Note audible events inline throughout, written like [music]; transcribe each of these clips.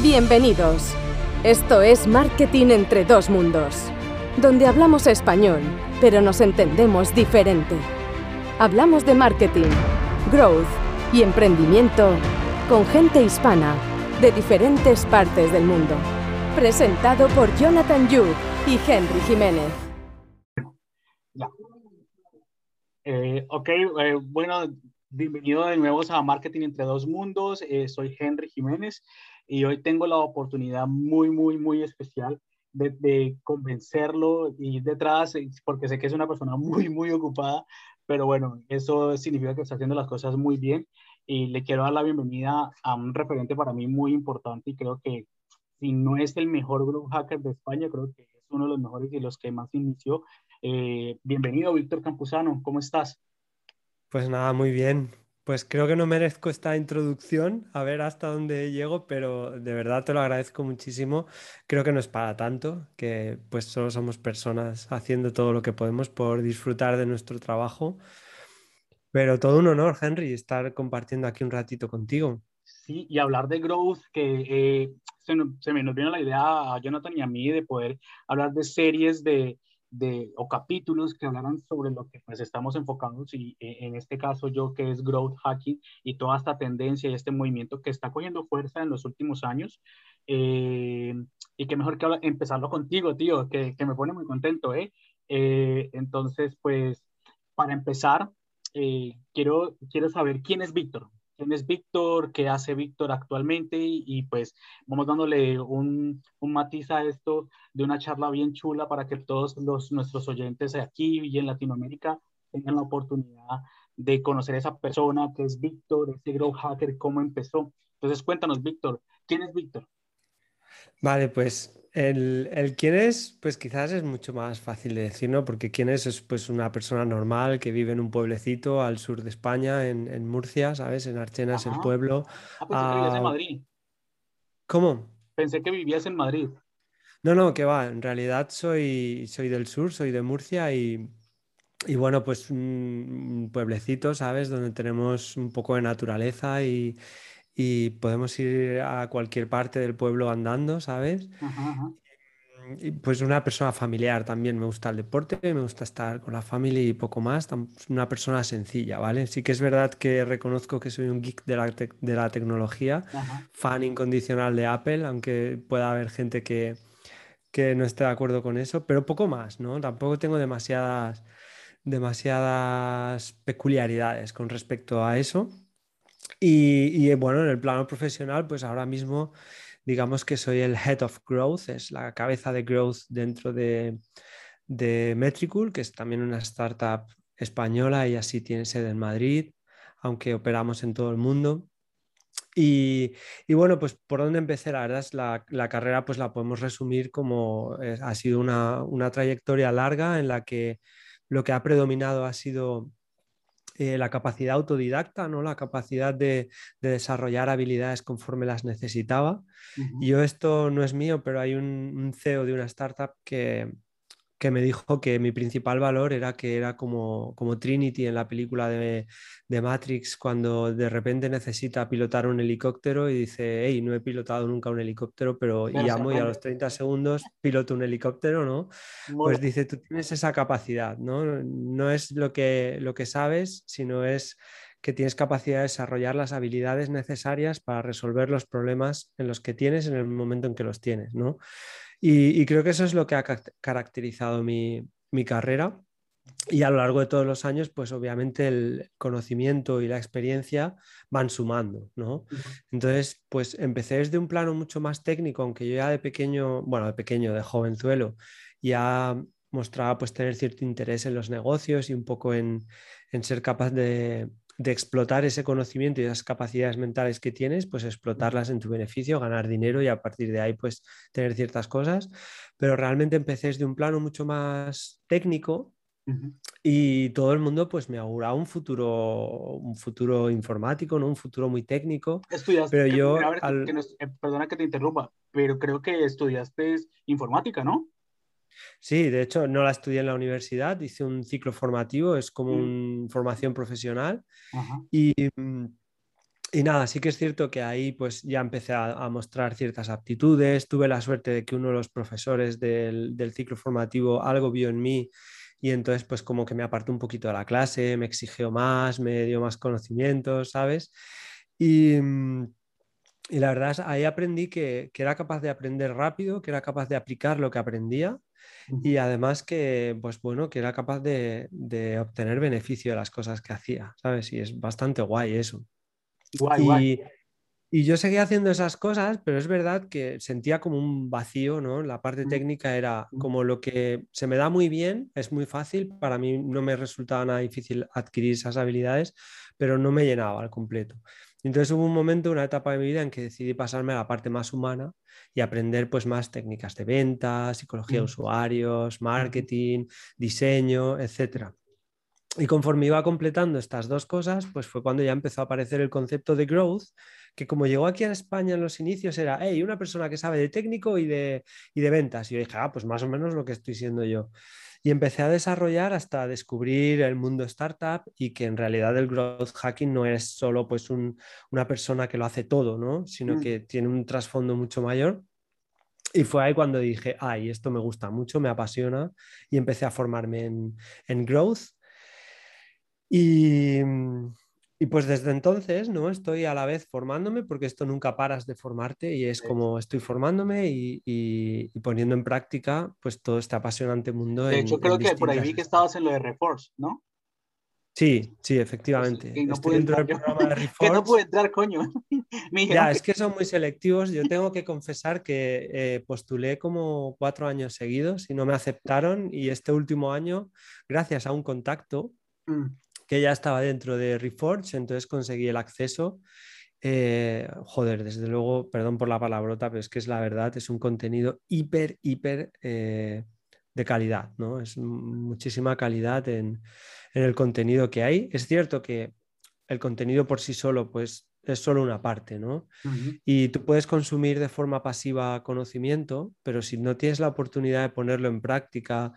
Bienvenidos. Esto es Marketing entre dos mundos, donde hablamos español, pero nos entendemos diferente. Hablamos de marketing, growth y emprendimiento con gente hispana de diferentes partes del mundo. Presentado por Jonathan Yu y Henry Jiménez. Eh, ok, eh, bueno, bienvenido de nuevo a Marketing entre dos mundos. Eh, soy Henry Jiménez y hoy tengo la oportunidad muy, muy, muy especial de, de, convencerlo y detrás, porque sé que es una persona [laughs] muy, muy ocupada, pero bueno, eso significa que está haciendo las cosas muy bien y le quiero dar la bienvenida a un referente para mí muy importante y creo que si no es el mejor growth hacker de España, creo que es uno de los mejores y los que más inició. Eh, bienvenido, Víctor Campuzano, ¿cómo estás? Pues nada, muy bien. Pues creo que no merezco esta introducción, a ver hasta dónde llego, pero de verdad te lo agradezco muchísimo. Creo que no es para tanto, que pues solo somos personas haciendo todo lo que podemos por disfrutar de nuestro trabajo. Pero todo un honor, Henry, estar compartiendo aquí un ratito contigo. Sí, y hablar de growth, que eh, se, se, me nos viene la idea a Jonathan y a mí de poder hablar de series de, de, o capítulos que hablaran sobre lo que pues estamos enfocando y e, en este caso yo que es growth hacking y toda esta tendencia y este movimiento que está cogiendo fuerza en los últimos años. Eh, y qué mejor que empezarlo contigo, tío, que, que me pone muy contento, ¿eh? ¿eh? Entonces, pues, para empezar, eh, quiero, quiero saber quién es Víctor, quién es Víctor, qué hace Víctor actualmente y, pues vamos dándole un, un, matiz a esto de una charla bien chula para que todos los, nuestros oyentes aquí y en Latinoamérica tengan la oportunidad de conocer a esa persona que es Víctor, ese grow hacker, cómo empezó. Entonces cuéntanos, Víctor, ¿quién es Víctor? Vale, pues el, el, quién es, pues quizás es mucho más fácil de decir, ¿no? Porque quién es es pues una persona normal que vive en un pueblecito al sur de España, en, en Murcia, ¿sabes? En Archena es el pueblo. Ah, pensé que vivías en Madrid. ¿Cómo? Pensé que vivías en Madrid. No, no, que va. En realidad soy, soy del sur, soy de Murcia y, y bueno, pues un pueblecito, ¿sabes? Donde tenemos un poco de naturaleza y y podemos ir a cualquier parte del pueblo andando, ¿sabes? Ajá, ajá. Y pues una persona familiar también, me gusta el deporte, me gusta estar con la familia y poco más, una persona sencilla, ¿vale? Sí que es verdad que reconozco que soy un geek de la, de la tecnología, ajá. fan incondicional de Apple, aunque pueda haber gente que, que no esté de acuerdo con eso, pero poco más, ¿no? Tampoco tengo demasiadas, demasiadas peculiaridades con respecto a eso. Y, y, bueno, en el plano profesional, pues ahora mismo digamos que soy el Head of Growth, es la cabeza de growth dentro de, de Metricool, que es también una startup española y así tiene sede en Madrid, aunque operamos en todo el mundo. Y, bueno, pues por dónde empecé, la verdad es la, carrera pues la podemos resumir como es, ha sido una, una, trayectoria larga en la que lo que ha predominado ha sido eh, la capacidad autodidacta, ¿no? la capacidad de, de, desarrollar habilidades conforme las necesitaba. Uh -huh. Yo esto no es mío, pero hay un, un CEO de una startup que, que me dijo que mi principal valor era que era como, como Trinity en la película de, de, Matrix, cuando de repente necesita pilotar un helicóptero y dice, hey, no he pilotado nunca un helicóptero, pero y llamo y a los 30 segundos piloto un helicóptero, ¿no? Bueno. Pues dice, tú tienes esa capacidad, ¿no? No es lo que, lo que sabes, sino es que tienes capacidad de desarrollar las habilidades necesarias para resolver los problemas en los que tienes en el momento en que los tienes, ¿no? Y, y, creo que eso es lo que ha caracterizado mi, mi, carrera. Y a lo largo de todos los años, pues obviamente el conocimiento y la experiencia van sumando, ¿no? Entonces, pues empecé desde un plano mucho más técnico, aunque yo ya de pequeño, bueno, de pequeño, de jovenzuelo, ya mostraba pues tener cierto interés en los negocios y un poco en, en ser capaz de, de explotar ese conocimiento y esas capacidades mentales que tienes, pues explotarlas en tu beneficio, ganar dinero y a partir de ahí pues tener ciertas cosas. Pero realmente empecé desde un plano mucho más técnico uh -huh. y todo el mundo pues me auguraba un futuro, un futuro informático, ¿no? un futuro muy técnico. Estudiaste, pero yo... Ver, al... que nos, eh, perdona que te interrumpa, pero creo que estudiaste informática, ¿no? Sí, de hecho no la estudié en la universidad, hice un ciclo formativo, es como mm. una formación profesional. Y, y nada, sí que es cierto que ahí pues ya empecé a, mostrar ciertas aptitudes. Tuve la suerte de que uno de los profesores del, del, ciclo formativo algo vio en mí y entonces pues como que me apartó un poquito de la clase, me exigió más, me dio más conocimientos, ¿sabes? Y, mm, y la verdad es ahí aprendí que, que, era capaz de aprender rápido, que era capaz de aplicar lo que aprendía y además que, pues bueno, que era capaz de, de obtener beneficio de las cosas que hacía, ¿sabes? Y es bastante guay eso y, y, yo seguía haciendo esas cosas, pero es verdad que sentía como un vacío, ¿no? La parte mm. técnica era como lo que se me da muy bien, es muy fácil, para mí no me resultaba nada difícil adquirir esas habilidades, pero no me llenaba al completo. Entonces hubo un momento, una etapa de mi vida en que decidí pasarme a la parte más humana y aprender pues más técnicas de venta, psicología de mm. usuarios, marketing, diseño, etcétera. Y conforme iba completando estas dos cosas, pues fue cuando ya empezó a aparecer el concepto de growth, que como llegó aquí a España en los inicios era, hey, una persona que sabe de técnico y de, y de ventas. Y yo dije, ah, pues más o menos lo que estoy siendo yo. Y empecé a desarrollar hasta descubrir el mundo startup y que en realidad el growth hacking no es solo pues una persona que lo hace todo, ¿no? Sino mm. que tiene un trasfondo mucho mayor. Y fue ahí cuando dije, ay, esto me gusta mucho, me apasiona y empecé a formarme en, en growth y, y, pues desde entonces, ¿no? Estoy a la vez formándome, porque esto nunca paras de formarte y es como estoy formándome y, y, poniendo en práctica pues todo este apasionante mundo. De hecho, creo que por ahí vi que estabas en lo de Reforce, ¿no? Sí, sí, efectivamente. Que no Estoy dentro del programa de Reforce. [laughs] que no pude entrar, coño. [laughs] ya, es que son muy selectivos. Yo tengo que confesar que eh, postulé como cuatro años seguidos y no me aceptaron. Y este último año, gracias a un contacto, mm que ya estaba dentro de Reforge, entonces conseguí el acceso. Eh, joder, desde luego, perdón por la palabrota, pero es que es la verdad, es un contenido hiper, hiper eh, de calidad, ¿no? Es muchísima calidad en, el contenido que hay. Es cierto que el contenido por sí solo, pues es solo una parte, ¿no? Y tú puedes consumir de forma pasiva conocimiento, pero si no tienes la oportunidad de ponerlo en práctica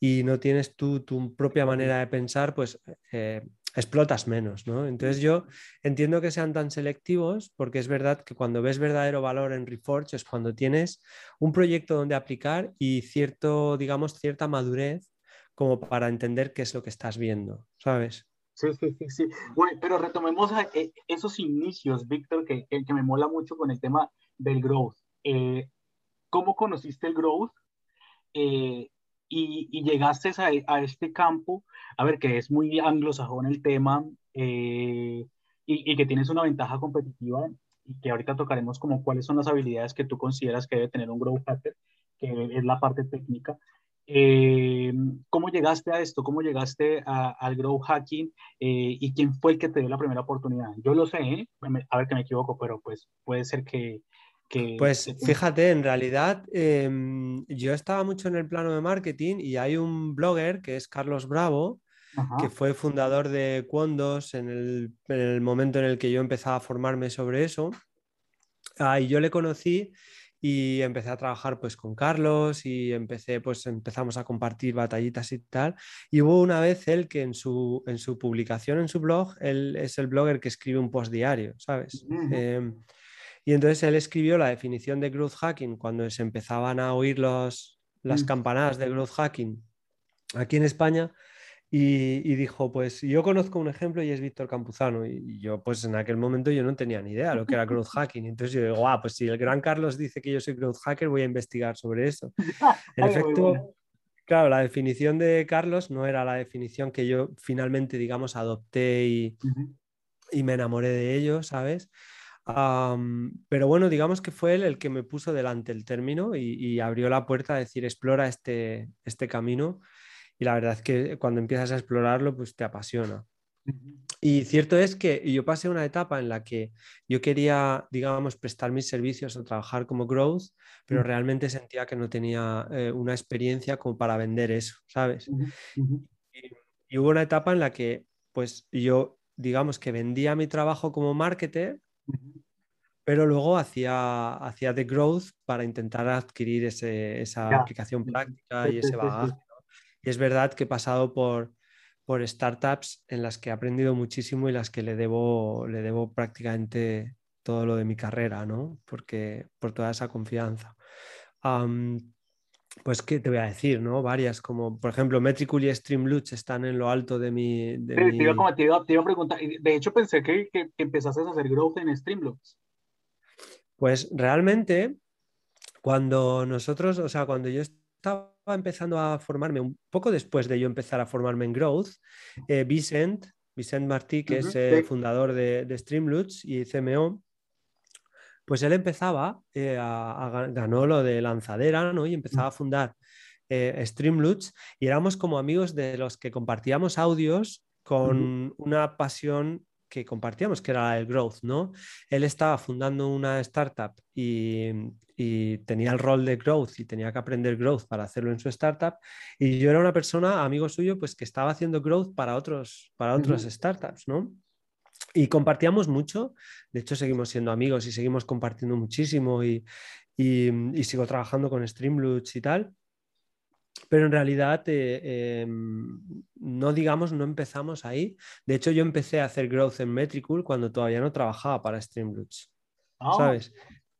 y no tienes tú tu propia manera de pensar, pues eh, explotas menos, ¿no? Entonces yo entiendo que sean tan selectivos porque es verdad que cuando ves verdadero valor en Reforge es cuando tienes un proyecto donde aplicar y cierto, digamos, cierta madurez como para entender qué es lo que estás viendo, ¿sabes? Sí, sí, sí, sí. Bueno, pero retomemos eh, esos inicios, Víctor, que, que, me mola mucho con el tema del growth. Eh, ¿Cómo conociste el growth? Y, llegaste a, este campo, a ver, que es muy anglosajón el tema eh, y, que tienes una ventaja competitiva y que ahorita tocaremos como cuáles son las habilidades que tú consideras que debe tener un growth hacker, que es la parte técnica. Eh, ¿Cómo llegaste a esto? ¿Cómo llegaste al growth hacking? Eh, ¿Y quién fue el que te dio la primera oportunidad? Yo lo sé, a ver que me equivoco, pero pues puede ser que, pues fíjate, en realidad em, yo estaba mucho en el plano de marketing y hay un blogger que es Carlos Bravo, que fue fundador de Quondos en el, momento en el que yo empezaba a formarme sobre eso. Ah, y yo le conocí y empecé a trabajar pues con Carlos y empecé pues empezamos a compartir batallitas y tal. Y hubo una vez él que en su, en su publicación en su blog él es el blogger que escribe un post diario sabes y entonces él escribió la definición de growth hacking cuando se empezaban a oír los, las mm. campanadas de growth hacking aquí en España y, dijo, pues yo conozco un ejemplo y es Víctor Campuzano. Y, yo pues en aquel momento yo no tenía ni idea lo que era growth hacking. Entonces yo digo, ah, pues si el gran Carlos dice que yo soy growth hacker, voy a investigar sobre eso. [laughs] En efecto, claro, la definición de Carlos no era la definición que yo finalmente, digamos, adopté y, y me enamoré de ello, ¿sabes? Pero bueno, digamos que fue él el que me puso delante el término y, abrió la puerta a decir, explora este, este camino. Y la verdad es que cuando empiezas a explorarlo, pues te apasiona. Y cierto es que yo pasé una etapa en la que yo quería, digamos, prestar mis servicios o trabajar como growth, pero realmente sentía que no tenía eh, una experiencia como para vender eso, ¿sabes? y, y, hubo una etapa en la que, pues yo, digamos que vendía mi trabajo como marketer pero luego hacía, hacía The Growth para intentar adquirir esa aplicación práctica y ese bagaje. Y es verdad que he pasado por, por startups en las que he aprendido muchísimo y las que le debo, le debo prácticamente todo lo de mi carrera, ¿no? Porque por toda esa confianza. Pues, ¿qué te voy a decir, no? Varias, como por ejemplo, Metricool y Streamloots están en lo alto de mi... De Te, iba, como, te, iba, a preguntar, de hecho pensé que, que, empezaste a hacer growth en Streamloots. Pues realmente, cuando nosotros, o sea, cuando yo estaba empezando a formarme, un poco después de yo empezar a formarme en growth, eh, Vicent, Vicent Martí, que es eh, fundador de, de y CMO, pues él empezaba, eh, a, ganó lo de lanzadera, ¿no? Y empezaba a fundar eh, Streamloots y éramos como amigos de los que compartíamos audios con una pasión que compartíamos, que era el growth, ¿no? Él estaba fundando una startup y, y, tenía el rol de growth y tenía que aprender growth para hacerlo en su startup. Y yo era una persona, amigo suyo, pues que estaba haciendo growth para otros, para otras startups, ¿no? Y compartíamos mucho, de hecho seguimos siendo amigos y seguimos compartiendo muchísimo y, sigo trabajando con Streamloots y tal, pero en realidad eh, em, no digamos, no empezamos ahí. De hecho yo empecé a hacer growth en Metricool cuando todavía no trabajaba para Streamloots, ah. ¿sabes?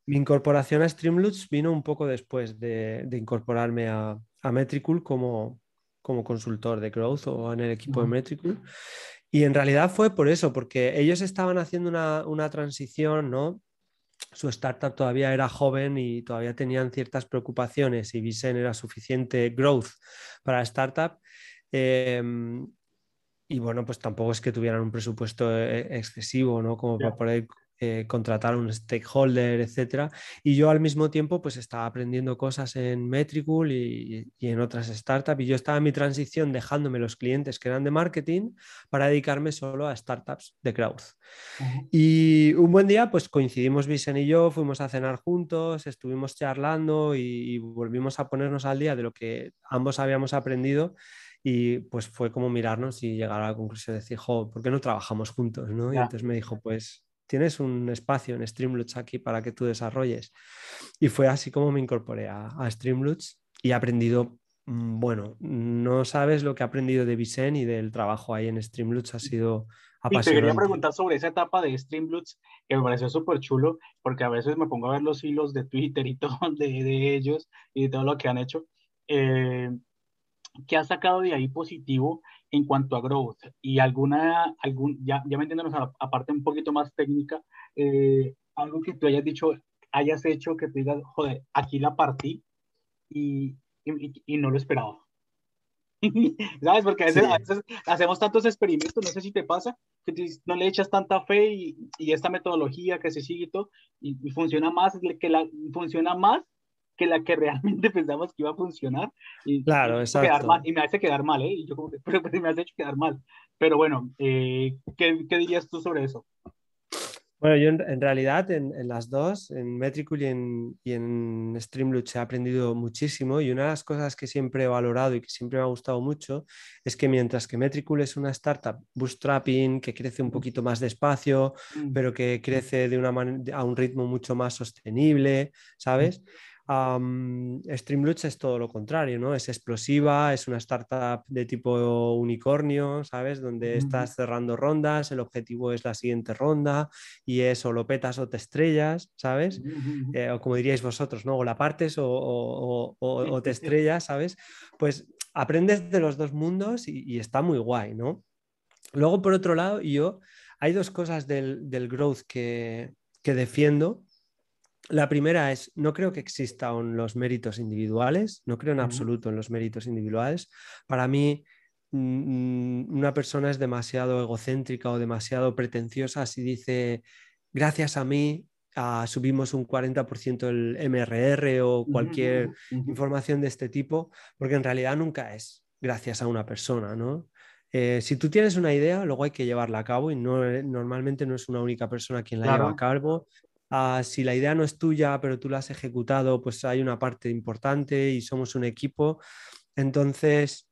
Mi incorporación a Streamloots vino un poco después de, incorporarme a, a Metricool como, como consultor de growth o en el equipo de Metricool. Y en realidad fue por eso, porque ellos estaban haciendo una, transición, ¿no? Su startup todavía era joven y todavía tenían ciertas preocupaciones y Visen era suficiente growth para la startup. Em, y bueno, pues tampoco es que tuvieran un presupuesto eh, excesivo, ¿no? Como para poder eh, contratar un stakeholder, etcétera. Y yo al mismo tiempo pues estaba aprendiendo cosas en Metricool y, en otras startups y yo estaba en mi transición dejándome los clientes que eran de marketing para dedicarme solo a startups de growth. Y un buen día pues coincidimos Visen y yo, fuimos a cenar juntos, estuvimos charlando y, volvimos a ponernos al día de lo que ambos habíamos aprendido y pues fue como mirarnos y llegar a la conclusión de decir, jo, ¿por qué no trabajamos juntos? ¿no? Y entonces me dijo, pues tienes un espacio en Streamloots aquí para que tú desarrolles. Y fue así como me incorporé a, a Streamloots y he aprendido, mm, bueno, no sabes lo que he aprendido de Vicen y del trabajo ahí en Streamloots, ha sido apasionante. Y te quería preguntar sobre esa etapa de Streamloots, que me pareció súper chulo, porque a veces me pongo a ver los hilos de Twitter y [laughs] todo de, ellos y de todo lo que han hecho. Eh, ¿Qué has sacado de ahí positivo en cuanto a growth y alguna, algún, ya, ya metiéndonos a la parte un poquito más técnica, eh, algo que tú hayas dicho, hayas hecho que tú digas, joder, aquí la partí y, y, y no lo esperaba. [laughs] ¿Sabes? Porque a veces, a veces, hacemos tantos experimentos, no sé si te pasa, que no le echas tanta fe y, y esta metodología que se sigue y todo, y, funciona más, que la, funciona más que la que realmente [laughs] pensamos que iba a funcionar. Y, claro, exacto. y me hace quedar mal, ¿eh? Y yo como que, [laughs] pero, me has hecho quedar mal. Pero bueno, eh, ¿qué, ¿qué, dirías tú sobre eso? Bueno, yo en, realidad en, en, las dos, en Metricool y en, y en Streamloots he aprendido muchísimo y una de las cosas que siempre he valorado y que siempre me ha gustado mucho es que mientras que Metricool es una startup bootstrapping que crece un poquito más despacio, mm. pero que crece de una a un ritmo mucho más sostenible, ¿sabes? Um, Streamloots es todo lo contrario, ¿no? Es explosiva, es una startup de tipo unicornio, ¿sabes? Donde estás cerrando rondas, el objetivo es la siguiente ronda y es o lo petas o te estrellas, ¿sabes? Eh, o como diríais vosotros, ¿no? O la partes o, te estrellas, ¿sabes? Pues aprendes de los dos mundos y, está muy guay, ¿no? Luego, por otro lado, yo, hay dos cosas del, growth que, que defiendo la primera es, no creo que existan los méritos individuales, no creo en absoluto en los méritos individuales. Para mí, mm, una persona es demasiado egocéntrica o demasiado pretenciosa si dice, gracias a mí ah, subimos un 40% el MRR o cualquier información de este tipo, porque en realidad nunca es gracias a una persona, ¿no? Eh, si tú tienes una idea, luego hay que llevarla a cabo y no, eh, normalmente no es una única persona quien la lleva a cabo, Ah, si la idea no es tuya, pero tú la has ejecutado, pues hay una parte importante y somos un equipo. Entonces,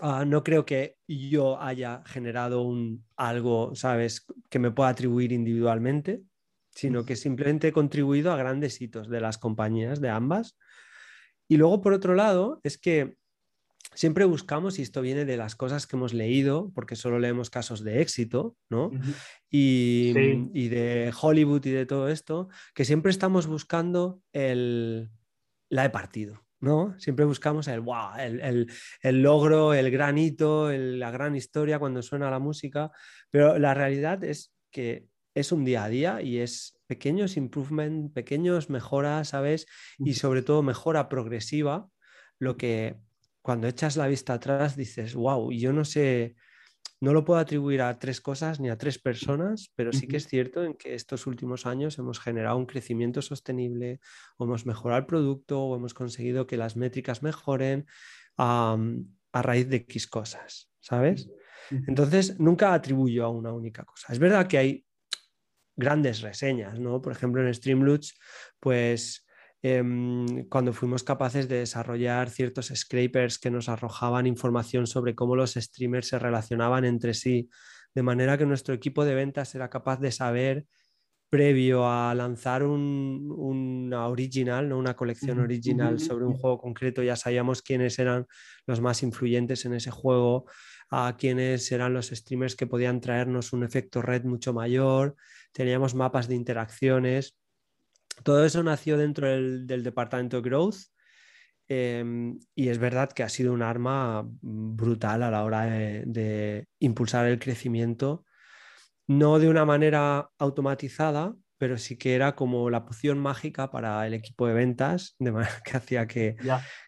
ah, no creo que yo haya generado un, algo, ¿sabes?, que me pueda atribuir individualmente, sino que simplemente he contribuido a grandes hitos de las compañías, de ambas. Y luego, por otro lado, es que siempre buscamos, y esto viene de las cosas que hemos leído, porque solo leemos casos de éxito, ¿no? y, y, de Hollywood y de todo esto, que siempre estamos buscando el, la he partido, ¿no? Siempre buscamos el wow, el, el, logro, el gran hito, la gran historia cuando suena la música, pero la realidad es que es un día a día y es pequeños improvement, pequeños mejoras, ¿sabes? Y sobre todo mejora progresiva, lo que cuando echas la vista atrás dices, wow, yo no sé, no lo puedo atribuir a tres cosas ni a tres personas, pero sí que es cierto en que estos últimos años hemos generado un crecimiento sostenible, o hemos mejorado el producto, o hemos conseguido que las métricas mejoren a raíz de X cosas, ¿sabes? Entonces, nunca atribuyo a una única cosa. Es verdad que hay grandes reseñas, ¿no? Por ejemplo, en Streamloots, pues Em, cuando fuimos capaces de desarrollar ciertos scrapers que nos arrojaban información sobre cómo los streamers se relacionaban entre sí, de manera que nuestro equipo de ventas era capaz de saber previo a lanzar un, una original, ¿no? una colección original sobre un juego concreto, ya sabíamos quiénes eran los más influyentes en ese juego, a quiénes eran los streamers que podían traernos un efecto red mucho mayor, teníamos mapas de interacciones todo eso nació dentro del, departamento de Growth em, y es verdad que ha sido un arma brutal a la hora de, impulsar el crecimiento, no de una manera automatizada, pero sí que era como la poción mágica para el equipo de ventas, de manera [laughs] que hacía que,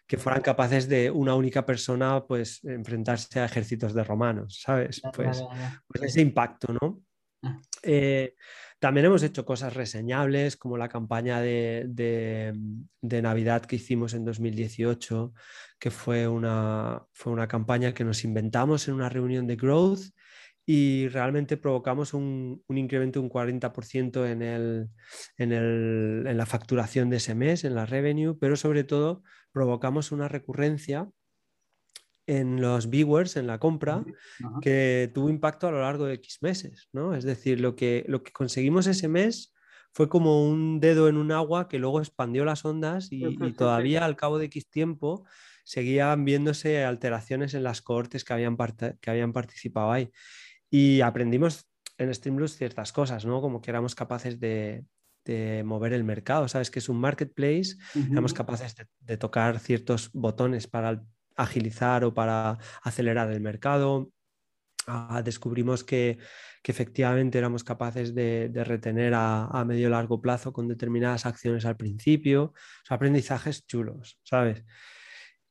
que fueran capaces de una única persona pues enfrentarse a ejércitos de romanos, ¿sabes? Pues, pues, ese impacto, ¿no? Ah. Eh, también hemos hecho cosas reseñables, como la campaña de, Navidad que hicimos en 2018, que fue una, fue una campaña que nos inventamos en una reunión de Growth y realmente provocamos un, incremento de un 40% en, el, en, la facturación de ese mes, en la revenue, pero sobre todo provocamos una recurrencia en los viewers, en la compra, que tuvo impacto a lo largo de X meses, ¿no? Es decir, lo que, lo que conseguimos ese mes fue como un dedo en un agua que luego expandió las ondas y, todavía al cabo de X tiempo seguían viéndose alteraciones en las cohortes que habían, que habían participado ahí. Y aprendimos en Streamlabs ciertas cosas, ¿no? Como que éramos capaces de, mover el mercado, ¿sabes? Que es un marketplace, éramos capaces de, de, tocar ciertos botones para el agilizar o para acelerar el mercado. Ah, descubrimos que, efectivamente éramos capaces de, retener a, a, medio largo plazo con determinadas acciones al principio. aprendizajes chulos, ¿sabes?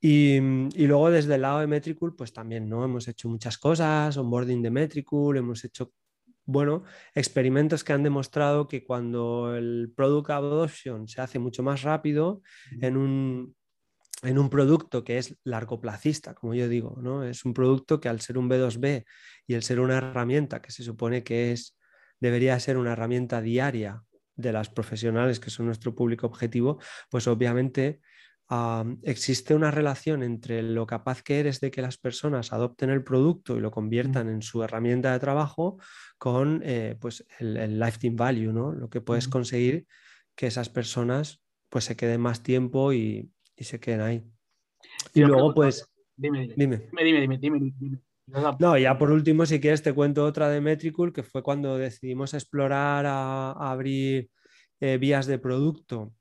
Y, luego desde el lado de Metricool, pues también, ¿no? Hemos hecho muchas cosas, onboarding de Metricool, hemos hecho, bueno, experimentos que han demostrado que cuando el product adoption se hace mucho más rápido en un, en un producto que es largoplacista, como yo digo, ¿no? Es un producto que al ser un B2B y el ser una herramienta que se supone que es, debería ser una herramienta diaria de las profesionales que son nuestro público objetivo, pues obviamente existe una relación entre lo capaz que eres de que las personas adopten el producto y lo conviertan en su herramienta de trabajo con eh, pues el, lifetime value, ¿no? Lo que puedes conseguir que esas personas pues se queden más tiempo y, y se queden ahí. Y luego, pues. Dime, dime. Dime, dime, dime, No, ya por último, si quieres, te cuento otra de Metricool, que fue cuando decidimos explorar a, abrir eh, vías de producto,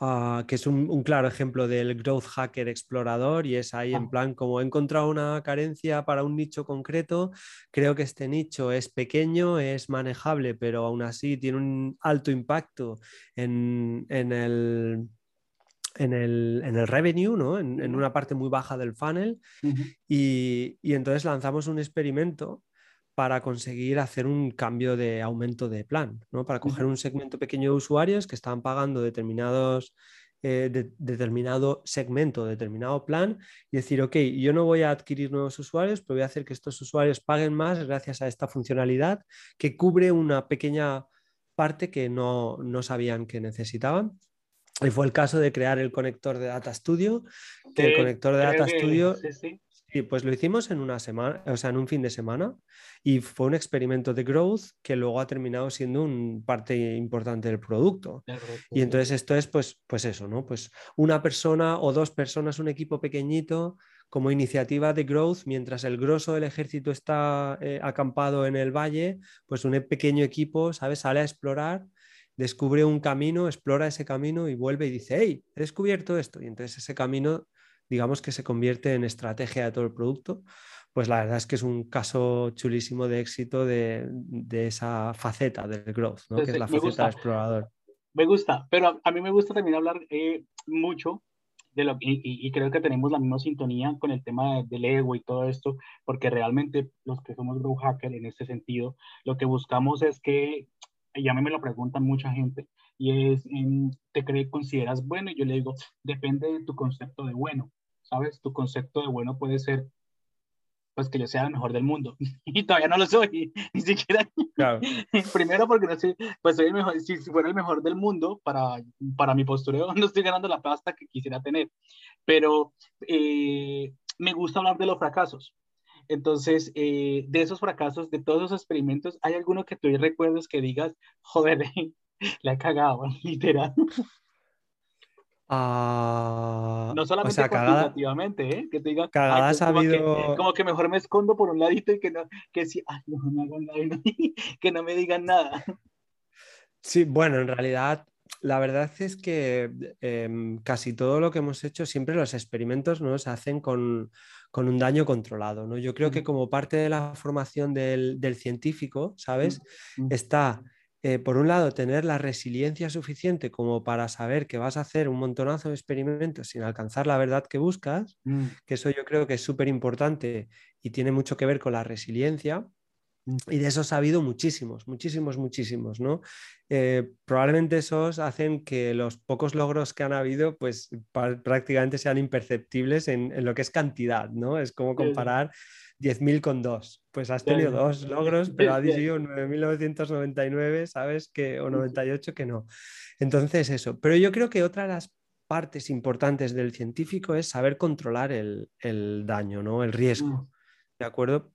ah, que es un, claro ejemplo del growth hacker explorador, y es ahí en ah. plan, como he encontrado una carencia para un nicho concreto, creo que este nicho es pequeño, es manejable, pero aún así tiene un alto impacto en, en el en el, en el revenue, ¿no? en, en, una parte muy baja del funnel, y, y, entonces lanzamos un experimento para conseguir hacer un cambio de aumento de plan, ¿no? para coger un segmento pequeño de usuarios que estaban pagando determinados, eh, determinado segmento, determinado plan, y decir, ok, yo no voy a adquirir nuevos usuarios, pero voy a hacer que estos usuarios paguen más gracias a esta funcionalidad que cubre una pequeña parte que no, no sabían que necesitaban. Y fue el caso de crear el conector de Data Studio, que el conector de Data Studio, sí, pues lo hicimos en una semana, o sea, en un fin de semana, y fue un experimento de growth que luego ha terminado siendo un parte importante del producto. Y entonces esto es, pues, pues eso, ¿no? Pues una persona o dos personas, un equipo pequeñito, como iniciativa de growth, mientras el grosso del ejército está eh, acampado en el valle, pues un pequeño equipo, ¿sabes? Sale a explorar, descubre un camino, explora ese camino y vuelve y dice, hey, he descubierto esto. Y entonces ese camino, digamos que se convierte en estrategia de todo el producto. Pues la verdad es que es un caso chulísimo de éxito de, esa faceta del growth, ¿no? que es la faceta de explorador. Me gusta, pero a, mí me gusta también hablar eh, mucho de lo, y, y, creo que tenemos la misma sintonía con el tema del ego y todo esto, porque realmente los que somos grow hacker en este sentido, lo que buscamos es que, y a mí me lo preguntan mucha gente, y es, ¿te crees, consideras bueno? Y yo le digo, depende de tu concepto de bueno, ¿sabes? Tu concepto de bueno puede ser pues que yo sea el mejor del mundo. [laughs] y todavía no lo soy, [laughs] ni siquiera. Claro. [laughs] Primero porque no sé, pues soy el mejor, si fuera el mejor del mundo, para, para mi postureo no estoy ganando la pasta que quisiera tener. Pero eh, me gusta hablar de los fracasos. Entonces, eh, de esos fracasos, de todos esos experimentos, ¿hay alguno que tú recuerdes que digas, joder, [laughs] la he cagado, [laughs] literal? Ah, no solamente o ¿eh? Que te diga, cagadas como, habido... que, como que mejor me escondo por un ladito y que no, que si, ay, no me hagan nada, [laughs] que no me digan nada. Sí, bueno, en realidad la verdad es que em, casi todo lo que hemos hecho, siempre los experimentos ¿no? se hacen con, con un daño controlado. ¿no? Yo creo que como parte de la formación del, del científico, ¿sabes? Está eh, por un lado, tener la resiliencia suficiente como para saber que vas a hacer un montonazo de experimentos sin alcanzar la verdad que buscas, mm. que eso yo creo que es súper importante y tiene mucho que ver con la resiliencia. Y de esos ha habido muchísimos, muchísimos, muchísimos, ¿no? Eh, probablemente esos hacen que los pocos logros que han habido, pues prácticamente sean imperceptibles en, en, lo que es cantidad, ¿no? Es como comparar 10.000 con dos. Pues has tenido dos logros, pero ha dicho 9.999, ¿sabes? Que, o 98 que no. Entonces, eso. Pero yo creo que otra de las partes importantes del científico es saber controlar el, daño, ¿no? El riesgo. Mm. ¿De acuerdo?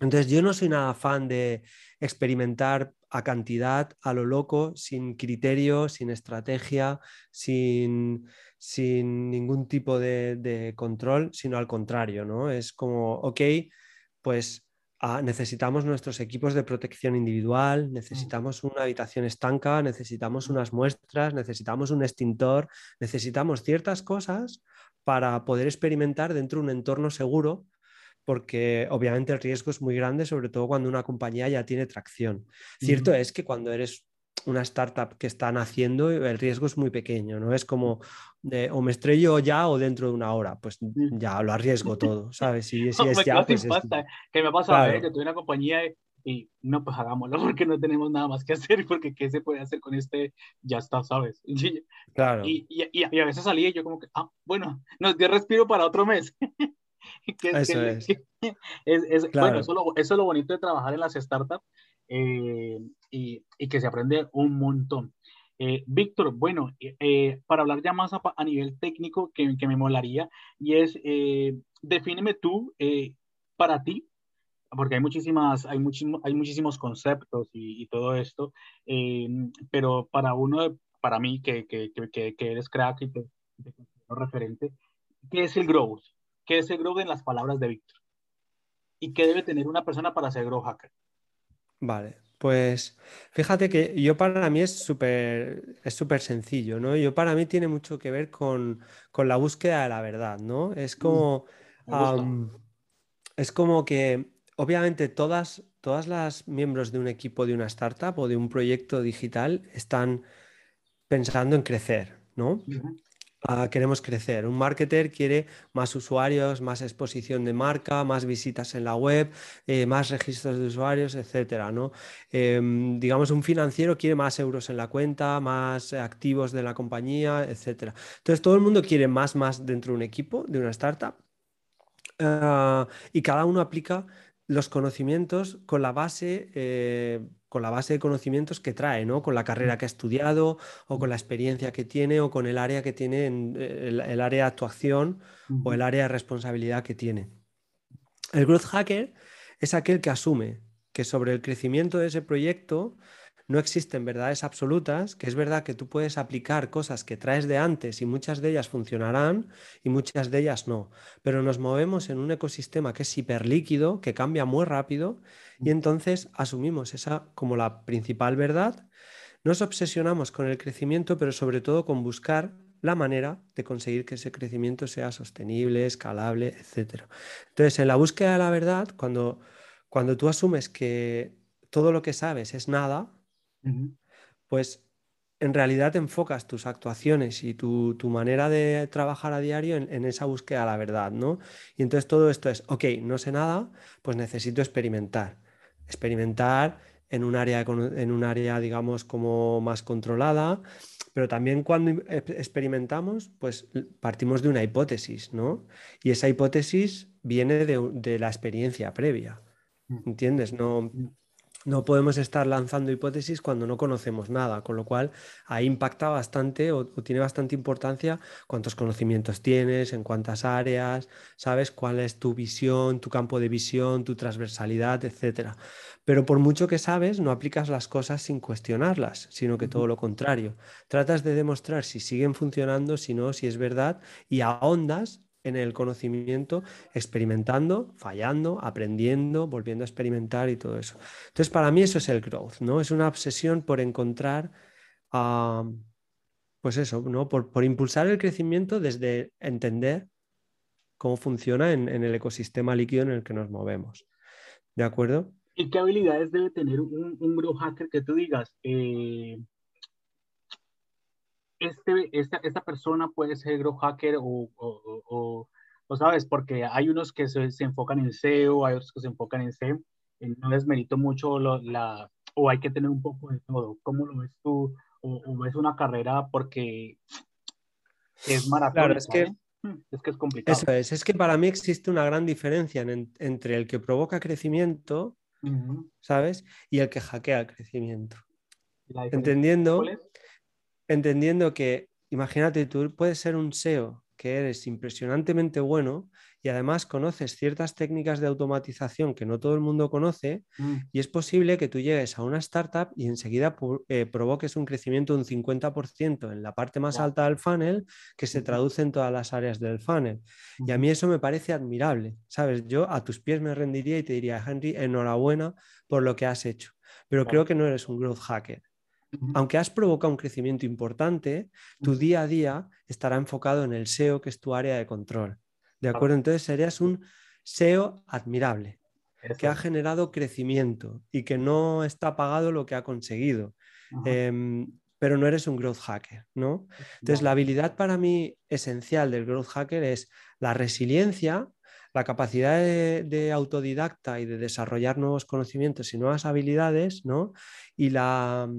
Entonces, yo no soy nada fan de experimentar a cantidad, a lo loco, sin criterio, sin estrategia, sin, sin ningún tipo de, control, sino al contrario, ¿no? Es como, ok, pues ah, necesitamos nuestros equipos de protección individual, mm. necesitamos una habitación estanca, necesitamos mm. unas muestras, necesitamos un extintor, necesitamos ciertas cosas para poder experimentar dentro de un entorno seguro porque obviamente el riesgo es muy grande, sobre todo cuando una compañía ya tiene tracción. Cierto es que cuando eres una startup que está naciendo, el riesgo es muy pequeño, ¿no? Es como de, o me estrello ya o dentro de una hora, pues ya lo arriesgo todo, ¿sabes? Si, si [laughs] es ya, pues que me pasa ¿eh? que tuve una compañía y no, pues hagámoslo [laughs] porque no tenemos nada más que hacer, porque qué se puede hacer con este, ya está, ¿sabes? [laughs] Claro. Y, y, y a veces salía y yo como que, ah, bueno, nos dio respiro para otro mes. Eso es. Bueno, eso, es lo bonito de trabajar en las startups eh, y, y, que se aprende un montón. Eh, Víctor, bueno, eh, para hablar ya más a, nivel técnico que, que, me molaría, y es, defíneme tú, para ti, porque hay muchísimas, hay, muchísimos, hay muchísimos conceptos y, y todo esto, pero para uno, para mí, que, que, que, que eres crack y te, te referente, ¿qué es el growth? ¿Qué es el growth en las palabras de Víctor? ¿Y qué debe tener una persona para ser growth hacker? Vale, pues fíjate que yo para mí es súper es súper sencillo, ¿no? Yo para mí tiene mucho que ver con, la búsqueda de la verdad, ¿no? Es mm, como, es como que obviamente todas, todas las miembros de un equipo de una startup o de un proyecto digital están pensando en crecer, ¿no? Queremos crecer. Un marketer quiere más usuarios, más exposición de marca, más visitas en la web, eh, más registros de usuarios, etcétera, ¿no? Em, digamos, un financiero quiere más euros en la cuenta, más activos de la compañía, etcétera. Entonces, todo el mundo quiere más, más dentro de un equipo, de una startup. Ah, y cada uno aplica los conocimientos con la base eh, con la base de conocimientos que trae, ¿no? Con la carrera que ha estudiado o con la experiencia que tiene o con el área que tiene, en, eh, el, área de actuación o el área de responsabilidad que tiene. El growth hacker es aquel que asume que sobre el crecimiento de ese proyecto no existen verdades absolutas, que es verdad que tú puedes aplicar cosas que traes de antes y muchas de ellas funcionarán y muchas de ellas no, pero nos movemos en un ecosistema que es hiperlíquido, que cambia muy rápido y entonces asumimos esa como la principal verdad. Nos obsesionamos con el crecimiento, pero sobre todo con buscar la manera de conseguir que ese crecimiento sea sostenible, escalable, etc. Entonces, en la búsqueda de la verdad, cuando, cuando tú asumes que todo lo que sabes es nada, pues en realidad enfocas tus actuaciones y tu, manera de trabajar a diario en, esa búsqueda de la verdad, ¿no? Y entonces todo esto es, ok, no sé nada, pues necesito experimentar. Experimentar en un área, en un área digamos, como más controlada, pero también cuando experimentamos, pues partimos de una hipótesis, ¿no? Y esa hipótesis viene de, de la experiencia previa, mm. ¿entiendes? No, mm no podemos estar lanzando hipótesis cuando no conocemos nada, con lo cual ahí impacta bastante o, tiene bastante importancia cuántos conocimientos tienes, en cuántas áreas, sabes cuál es tu visión, tu campo de visión, tu transversalidad, etcétera. Pero por mucho que sabes, no aplicas las cosas sin cuestionarlas, sino que todo lo contrario. Tratas de demostrar si siguen funcionando, si no, si es verdad, y ahondas en el conocimiento, experimentando, fallando, aprendiendo, volviendo a experimentar y todo eso. Entonces, para mí eso es el growth, ¿no? Es una obsesión por encontrar, pues eso, ¿no? Por, impulsar el crecimiento desde entender cómo funciona en, el ecosistema líquido en el que nos movemos. ¿De acuerdo? ¿Y qué habilidades debe tener un, un growth hacker que tú digas? Eh, este, esta, esta persona puede ser grow hacker o, o, o, sabes, porque hay unos que se, se, enfocan en SEO, hay otros que se enfocan en SEO, no les merito mucho la, o hay que tener un poco de todo. ¿Cómo lo ves tú? ¿O, ves una carrera porque es maratón? es que, hmm, es que es complicado. Eso es, es que para mí existe una gran diferencia entre el que provoca crecimiento, ¿sabes? Y el que hackea el crecimiento. Entendiendo entendiendo que, imagínate, tú puedes ser un SEO que eres impresionantemente bueno y además conoces ciertas técnicas de automatización que no todo el mundo conoce mm. y es posible que tú llegues a una startup y enseguida eh, provoques un crecimiento de un 50% en la parte más alta del funnel que se traduce en todas las áreas del funnel. Y a mí eso me parece admirable, ¿sabes? Yo a tus pies me rendiría y te diría, Henry, enhorabuena por lo que has hecho, pero creo que no eres un growth hacker aunque has provocado un crecimiento importante, tu día a día estará enfocado en el SEO, que es tu área de control. ¿De acuerdo? Entonces serías un SEO admirable, que ha generado crecimiento y que no está pagado lo que ha conseguido. Em, pero no eres un growth hacker, ¿no? Entonces, la habilidad para mí esencial del growth hacker es la resiliencia, la capacidad de, de, autodidacta y de desarrollar nuevos conocimientos y nuevas habilidades, ¿no? Y la,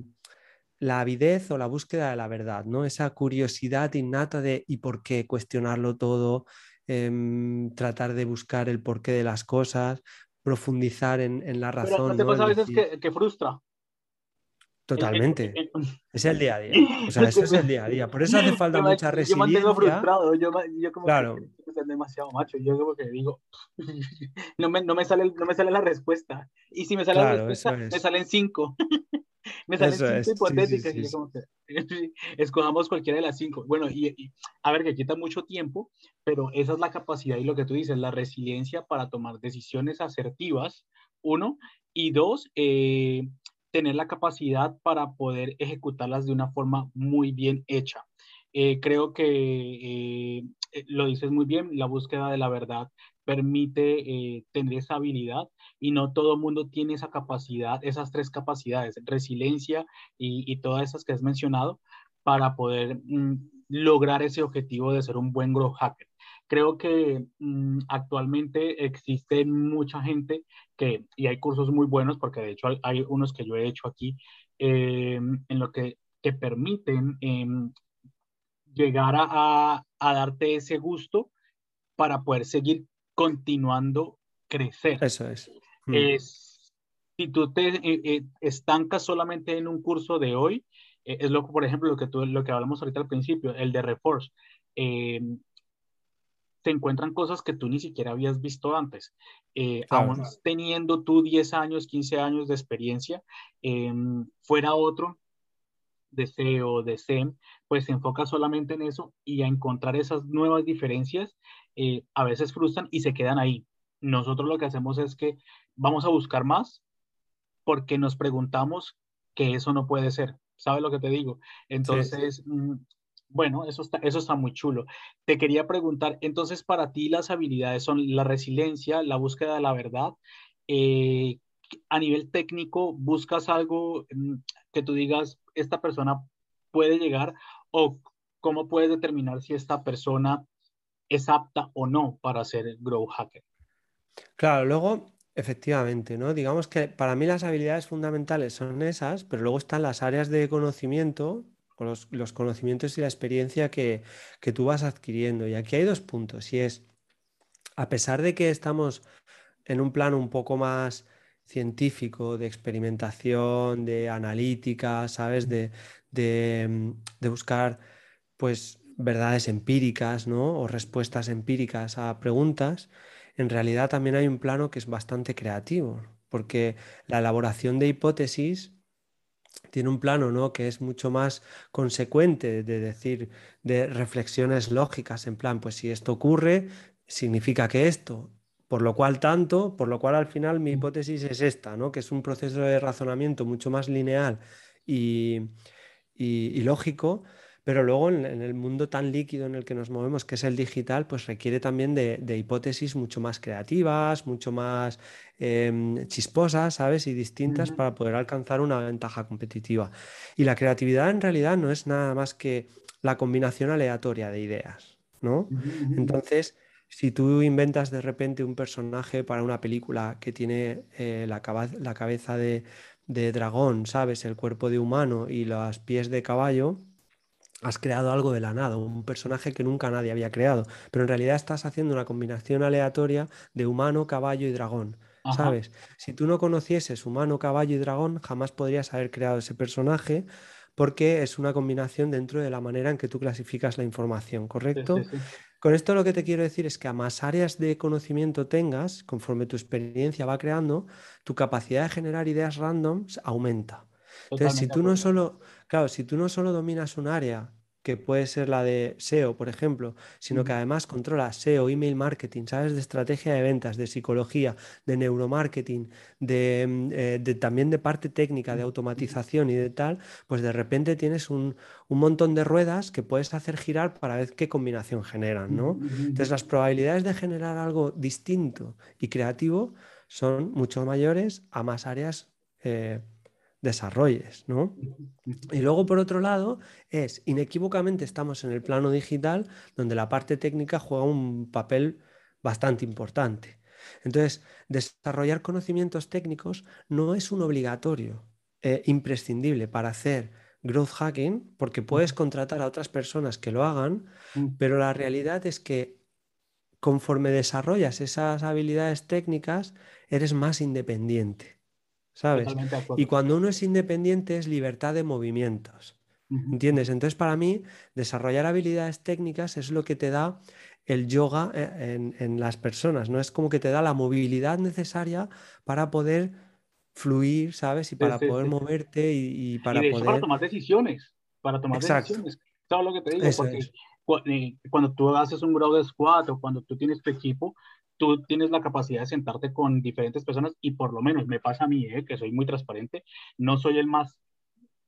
la avidez o la búsqueda de la verdad, ¿no? Esa curiosidad innata de ¿y por qué? Cuestionarlo todo, em, tratar de buscar el porqué de las cosas, profundizar en, la razón. Pero ¿no? a veces que, frustra. Totalmente. es el día a día. O sea, [laughs] eso es el día a día. Por eso hace [laughs] falta mucha resiliencia. Yo mantengo frustrado. Yo, como claro. que demasiado macho. Yo como que digo, [laughs] no me, no me, sale, no me sale la respuesta. Y si me sale la respuesta, me salen cinco. Me salen cinco hipotéticas y como que escojamos cualquiera de las cinco. Bueno, y, a ver, que quita mucho tiempo, pero esa es la capacidad y lo que tú dices, la resiliencia para tomar decisiones asertivas, uno, y dos, eh, tener la capacidad para poder ejecutarlas de una forma muy bien hecha. Eh, creo que eh, lo dices muy bien, la búsqueda de la verdad permite tener esa habilidad y no todo mundo tiene esa capacidad, esas tres capacidades, resiliencia y, y todas esas que has mencionado, para poder mm, lograr ese objetivo de ser un buen growth hacker. Creo que mm, actualmente existe mucha gente que, y hay cursos muy buenos, porque de hecho hay, unos que yo he hecho aquí, eh, en lo que te permiten em, llegar a, a, darte ese gusto para poder seguir continuando crecer. Eso es. Mm. Es, si tú te eh, eh, estancas solamente en un curso de hoy, es lo por ejemplo, lo que, tú, lo que hablamos ahorita al principio, el de Reforce. Se encuentran cosas que tú ni siquiera habías visto antes. Eh, aún teniendo tú 10 años, 15 años de experiencia, em, fuera otro de SEO, de SEM, pues se enfoca solamente en eso y a encontrar esas nuevas diferencias, eh, a veces frustran y se quedan ahí. Nosotros lo que hacemos es que vamos a buscar más porque nos preguntamos que eso no puede ser. ¿Sabes lo que te digo? Entonces, mm, bueno, eso está, eso está muy chulo. Te quería preguntar, entonces para ti las habilidades son la resiliencia, la búsqueda de la verdad. Eh, a nivel técnico, ¿buscas algo mm, que tú digas, esta persona puede llegar o cómo puedes determinar si esta persona es apta o no para ser Grow Hacker? Claro, luego, efectivamente, ¿no? Digamos que para mí las habilidades fundamentales son esas, pero luego están las áreas de conocimiento los, los conocimientos y la experiencia que, que tú vas adquiriendo. Y aquí hay dos puntos, y es, a pesar de que estamos en un plano un poco más científico, de experimentación, de analítica, ¿sabes? De, de, de, buscar, pues, verdades empíricas, ¿no? O respuestas empíricas a preguntas, en realidad también hay un plano que es bastante creativo, porque la elaboración de hipótesis tiene un plano ¿no? que es mucho más consecuente de decir, de reflexiones lógicas, en plan, pues si esto ocurre, significa que esto, por lo cual tanto, por lo cual al final mi hipótesis es esta, ¿no? que es un proceso de razonamiento mucho más lineal y, y lógico, pero luego en, el mundo tan líquido en el que nos movemos, que es el digital, pues requiere también de, hipótesis mucho más creativas, mucho más em, chisposas, ¿sabes? Y distintas para poder alcanzar una ventaja competitiva. Y la creatividad en realidad no es nada más que la combinación aleatoria de ideas, ¿no? Entonces, si tú inventas de repente un personaje para una película que tiene eh, la, la, cabeza de, de dragón, ¿sabes? El cuerpo de humano y los pies de caballo, has creado algo de la nada, un personaje que nunca nadie había creado, pero en realidad estás haciendo una combinación aleatoria de humano, caballo y dragón. ¿Sabes? Si tú no conocieses humano, caballo y dragón, jamás podrías haber creado ese personaje porque es una combinación dentro de la manera en que tú clasificas la información, ¿correcto? Con esto lo que te quiero decir es que a más áreas de conocimiento tengas, conforme tu experiencia va creando, tu capacidad de generar ideas randoms aumenta. Entonces, si tú no solo, claro, si tú no solo dominas un área, que puede ser la de SEO, por ejemplo, sino que además controlas SEO, email marketing, sabes de estrategia de ventas, de psicología, de neuromarketing, de, mm, eh, también de parte técnica, de automatización y de tal, pues de repente tienes un, un, montón de ruedas que puedes hacer girar para ver qué combinación generan, ¿no? Entonces las probabilidades de generar algo distinto y creativo son mucho mayores a más áreas. Eh, desarrolles, ¿no? Y luego, por otro lado, es inequívocamente estamos en el plano digital donde la parte técnica juega un papel bastante importante. Entonces, desarrollar conocimientos técnicos no es un obligatorio, eh, imprescindible para hacer growth hacking, porque puedes contratar a otras personas que lo hagan, mm. pero la realidad es que conforme desarrollas esas habilidades técnicas, eres más independiente. ¿Sabes? Y cuando uno es independiente es libertad de movimientos. ¿Entiendes? Entonces, para mí, desarrollar habilidades técnicas es lo que te da el yoga eh, en, las personas, ¿no? Es como que te da la movilidad necesaria para poder fluir, ¿sabes? Y para poder moverte y, para poder... para tomar decisiones, para tomar decisiones. ¿Sabes lo que te digo? Porque eh, cuando tú haces un grow de squad o cuando tú tienes tu equipo, tú tienes la capacidad de sentarte con diferentes personas y por lo menos me pasa a mí, ¿eh? que soy muy transparente, no soy el más,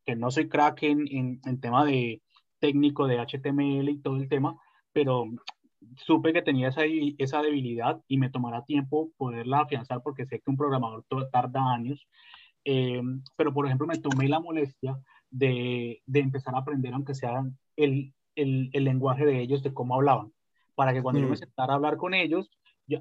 que no soy crack en, en, tema de técnico de HTML y todo el tema, pero supe que tenía esa, esa debilidad y me tomará tiempo poderla afianzar porque sé que un programador tarda años. Eh, pero, por ejemplo, me tomé la molestia de, de empezar a aprender, aunque sea el, el, el, lenguaje de ellos, de cómo hablaban, para que cuando yo me mm. sentara a hablar con ellos,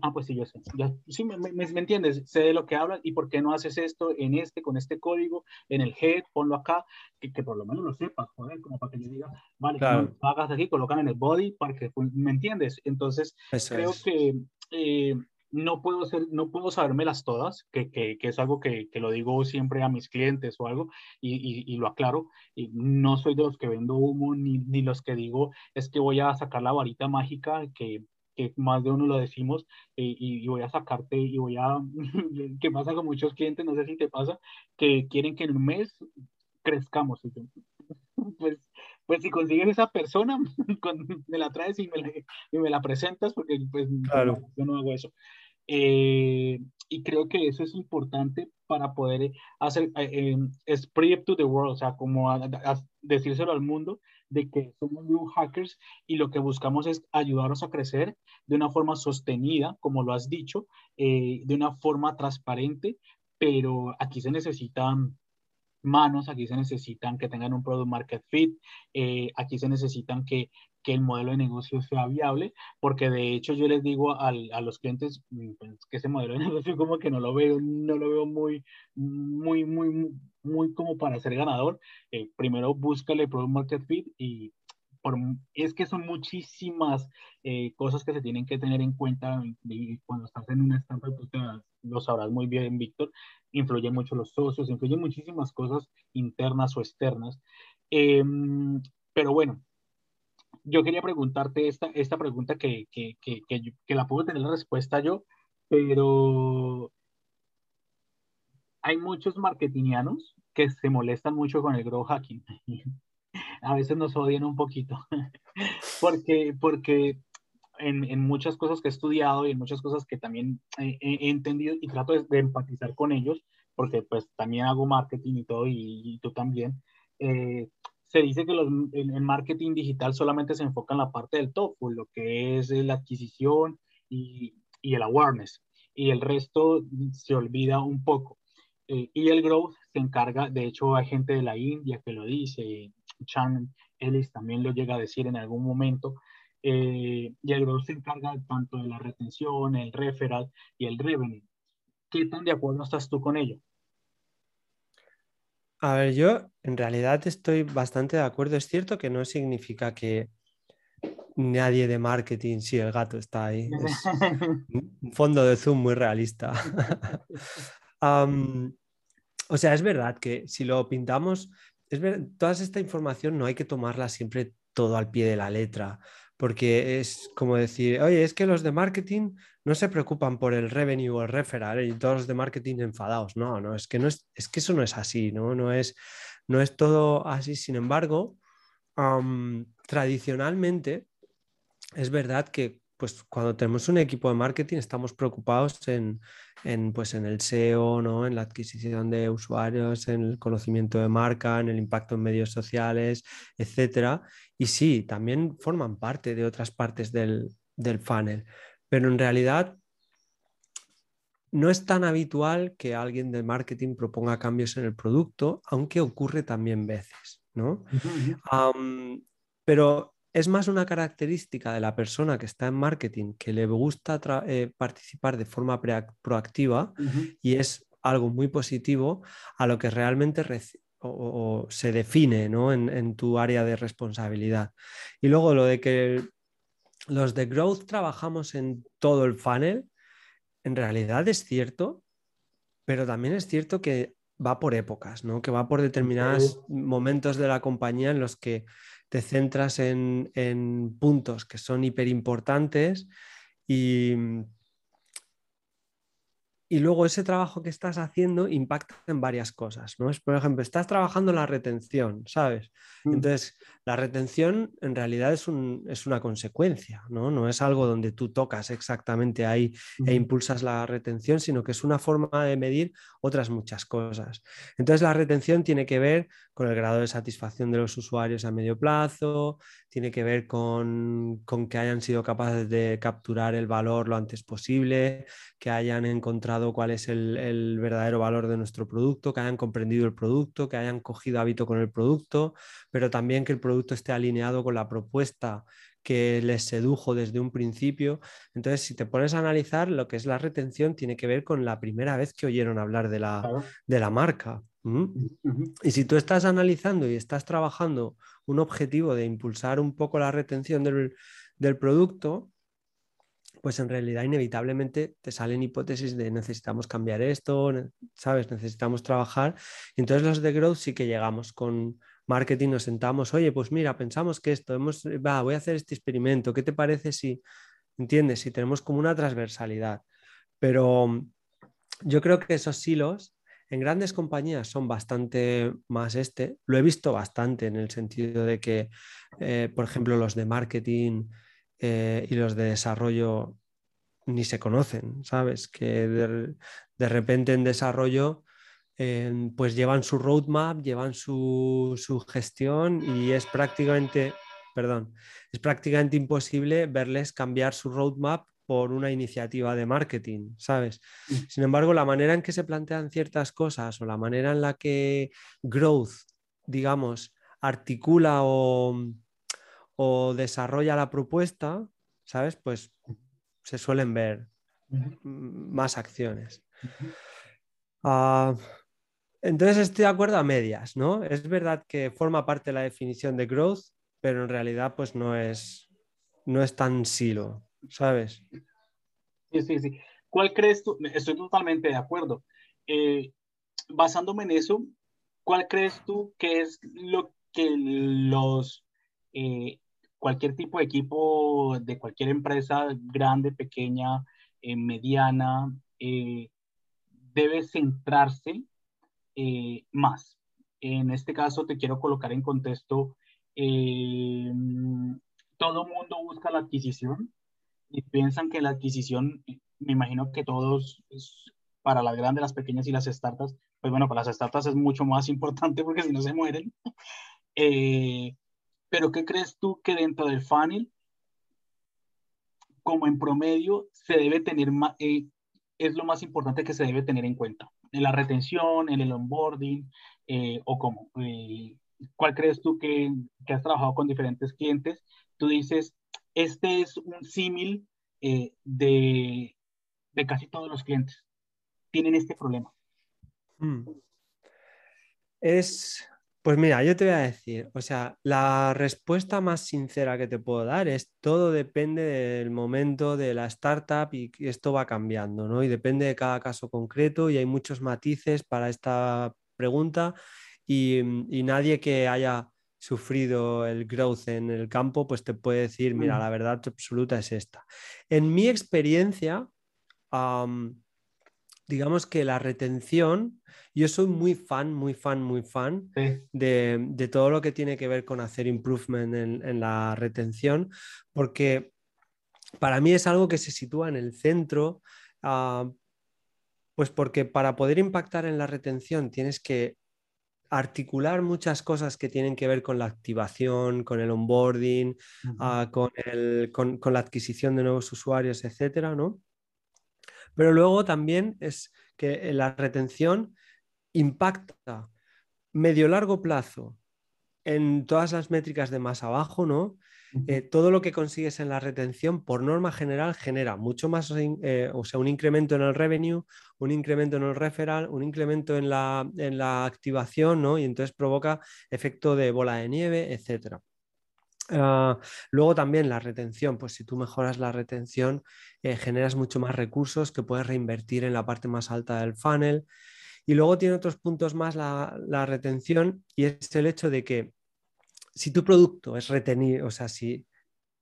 ah, pues sí, yo sé. sí, me, me, entiendes, sé de lo que hablas y por qué no haces esto en este, con este código, en el head, ponlo acá, que, que por lo menos lo sepas, joder, como para que yo diga, vale, no lo hagas aquí, colocan en el body, para que, ¿me entiendes? Entonces, creo que eh, no puedo ser, no puedo sabérmelas todas, que, que, que es algo que, que, lo digo siempre a mis clientes o algo, y, y, y, lo aclaro, y no soy de los que vendo humo, ni, ni los que digo, es que voy a sacar la varita mágica que que más de uno lo decimos, eh, y, voy a sacarte y voy a, [laughs] ¿qué pasa con muchos clientes? No sé si te pasa, que quieren que en un mes crezcamos. [laughs] Pues, pues si consigues esa persona, [laughs] me la traes y me la, y me la presentas, porque pues claro. yo no hago eso. Eh, y creo que eso es importante para poder hacer, eh, eh spread to the world, o sea, como decírselo al mundo de que somos new hackers y lo que buscamos es ayudarlos a crecer de una forma sostenida, como lo has dicho, eh, de una forma transparente, pero aquí se necesitan manos, aquí se necesitan que tengan un product market fit, aquí se necesitan que que el modelo de negocio sea viable, porque de hecho yo les digo a los clientes mm, pues, que ese modelo de [laughs] negocio como que no lo veo, no lo veo muy, muy, muy, muy como para ser ganador. Eh, primero búscale Product Market Fit y por, es que son muchísimas eh, cosas que se tienen que tener en cuenta y cuando estás en una startup, tú lo sabrás muy bien, Víctor, influyen mucho los socios, influyen muchísimas cosas internas o externas. Em, pero bueno, yo quería preguntarte esta, esta pregunta que, que, que, que, la puedo tener la respuesta yo, pero hay muchos marketingianos que se molestan mucho con el grow hacking. [laughs] A veces nos odian un poquito, [laughs] porque, porque en, en, muchas cosas que he estudiado y en muchas cosas que también he, entendido y trato de, empatizar con ellos, porque pues también hago marketing y todo, y, tú también, eh, se dice que los, el, marketing digital solamente se enfoca en la parte del top, lo que es la adquisición y, y, el awareness, y el resto se olvida un poco. Eh, y el growth se encarga, de hecho hay gente de la India que lo dice, Chan Ellis también lo llega a decir en algún momento, eh, y el growth se encarga tanto de la retención, el referral y el revenue. ¿Qué tan de acuerdo estás tú con ello? A ver, yo en realidad estoy bastante de acuerdo. Es cierto que no significa que nadie de marketing, sí, el gato está ahí. Es [laughs] un fondo de zoom muy realista. [laughs] o sea, es verdad que si lo pintamos, es toda esta información no hay que tomarla siempre todo al pie de la letra, porque es como decir, oye, es que los de marketing no se preocupan por el revenue o el referral y todos los de marketing enfadados. No, no, es que, no es, es que eso no es así, ¿no? No es, no es todo así. Sin embargo, tradicionalmente es verdad que pues cuando tenemos un equipo de marketing estamos preocupados en, pues en el SEO, ¿no? en la adquisición de usuarios, en el conocimiento de marca, en el impacto en medios sociales, etc. Y sí, también forman parte de otras partes del, del funnel, pero en realidad no es tan habitual que alguien de marketing proponga cambios en el producto, aunque ocurre también veces, ¿no? pero es más una característica de la persona que está en marketing que le gusta eh, participar de forma proactiva y es algo muy positivo a lo que realmente se define en, tu área de responsabilidad. Y luego lo de que los de growth trabajamos en todo el funnel, en realidad es cierto, pero también es cierto que va por épocas, ¿no? que va por determinados momentos de la compañía en los que te centras en, puntos que son hiper importantes y, y luego ese trabajo que estás haciendo impacta en varias cosas, ¿no? Es, por ejemplo, estás trabajando la retención, ¿sabes? Mm. Entonces, la retención en realidad es, una consecuencia, ¿no? No es algo donde tú tocas exactamente ahí e impulsas la retención, sino que es una forma de medir otras muchas cosas. Entonces, la retención tiene que ver con el grado de satisfacción de los usuarios a medio plazo, tiene que ver con, que hayan sido capaces de capturar el valor lo antes posible, que hayan encontrado cuál es el, el verdadero valor de nuestro producto, que hayan comprendido el producto, que hayan cogido hábito con el producto, pero también que el producto esté alineado con la propuesta que les sedujo desde un principio. Entonces, si te pones a analizar, lo que es la retención tiene que ver con la primera vez que oyeron hablar de la, de la marca. Y si tú estás analizando y estás trabajando un objetivo de impulsar un poco la retención del, del producto, pues en realidad inevitablemente te salen hipótesis de necesitamos cambiar esto, ¿sabes? Necesitamos trabajar. Entonces los de growth sí que llegamos con, marketing nos sentamos, oye, pues mira, pensamos que esto, hemos, va, voy a hacer este experimento, ¿qué te parece si... ¿entiendes? Si tenemos como una transversalidad. Pero yo creo que esos silos en grandes compañías son bastante más este. Lo he visto bastante en el sentido de que, eh, por ejemplo, los de marketing eh, y los de desarrollo ni se conocen, ¿sabes? Que de, repente en desarrollo pues llevan su roadmap, llevan su, su gestión y es prácticamente, perdón, es prácticamente imposible verles cambiar su roadmap por una iniciativa de marketing, ¿sabes? Mm. Sin embargo, la manera en que se plantean ciertas cosas o la manera en la que Growth, digamos, articula o, desarrolla la propuesta, ¿sabes? Pues se suelen ver más acciones. Ah, entonces estoy de acuerdo a medias, ¿no? Es verdad que forma parte de la definición de growth, pero en realidad pues no es, no es tan silo, ¿sabes? Sí, sí, sí. ¿Cuál crees tú? Estoy totalmente de acuerdo. Eh, basándome en eso, ¿cuál crees tú que es lo que los, eh, cualquier tipo de equipo de cualquier empresa, grande, pequeña, eh, mediana, debe centrarse más? En este caso te quiero colocar en contexto, todo mundo busca la adquisición, y piensan que la adquisición, me imagino que todos, para las grandes, las pequeñas y las startups, pues bueno, para las startups es mucho más [laughs] importante porque si no se mueren. [laughs] Eh, pero ¿qué crees tú que dentro del funnel, como en promedio, se debe tener eh, es lo más importante que se debe tener en cuenta? En la retención, en el onboarding, eh, o cómo? ¿Cuál crees tú que, que has trabajado con diferentes clientes? Tú dices, este es un símil eh, de, casi todos los clientes. Tienen este problema. Hmm. Es, pues mira, yo te voy a decir, o sea, la respuesta más sincera que te puedo dar es todo depende del momento de la startup y esto va cambiando, ¿no? Y depende de cada caso concreto y hay muchos matices para esta pregunta y nadie que haya sufrido el growth en el campo, pues te puede decir, mira, mm. la verdad absoluta es esta. En mi experiencia, digamos que la retención, yo soy muy fan, muy fan, muy fan de, todo lo que tiene que ver con hacer improvement en, la retención, porque para mí es algo que se sitúa en el centro. Ah, pues porque para poder impactar en la retención tienes que articular muchas cosas que tienen que ver con la activación, con el onboarding, ah, con, la adquisición de nuevos usuarios, etcétera, ¿no? Pero luego también es que la retención impacta medio largo plazo en todas las métricas de más abajo, ¿no? Eh, todo lo que consigues en la retención, por norma general, genera mucho más, eh, o sea, un incremento en el revenue, un incremento en el referral, un incremento en la, en la activación, ¿no? Y entonces provoca efecto de bola de nieve, etc. Ah, luego también la retención, pues si tú mejoras la retención, eh, generas mucho más recursos que puedes reinvertir en la parte más alta del funnel. Y luego tiene otros puntos más la, la retención y es el hecho de que si tu producto es retenir, o sea, si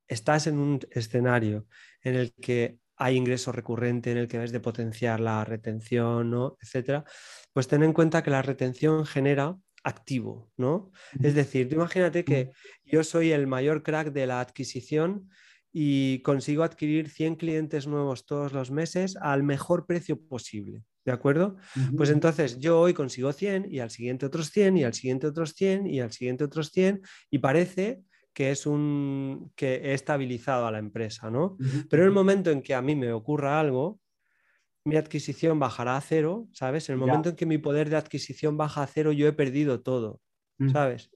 estás en un escenario en el que hay ingreso recurrente, en el que ves de potenciar la retención, ¿no? etcétera, pues ten en cuenta que la retención genera activo, ¿no? Es decir, imagínate que yo soy el mayor crack de la adquisición y consigo adquirir 100 clientes nuevos todos los meses al mejor precio posible. ¿De acuerdo? Pues entonces yo hoy consigo 100 y al siguiente otros 100 y al siguiente otros 100 y al siguiente otros 100 y parece que es un que he estabilizado a la empresa, ¿no? Pero en el momento en que a mí me ocurra algo, mi adquisición bajará a cero, ¿sabes? En el momento en que mi poder de adquisición baja a cero, yo he perdido todo, ¿sabes?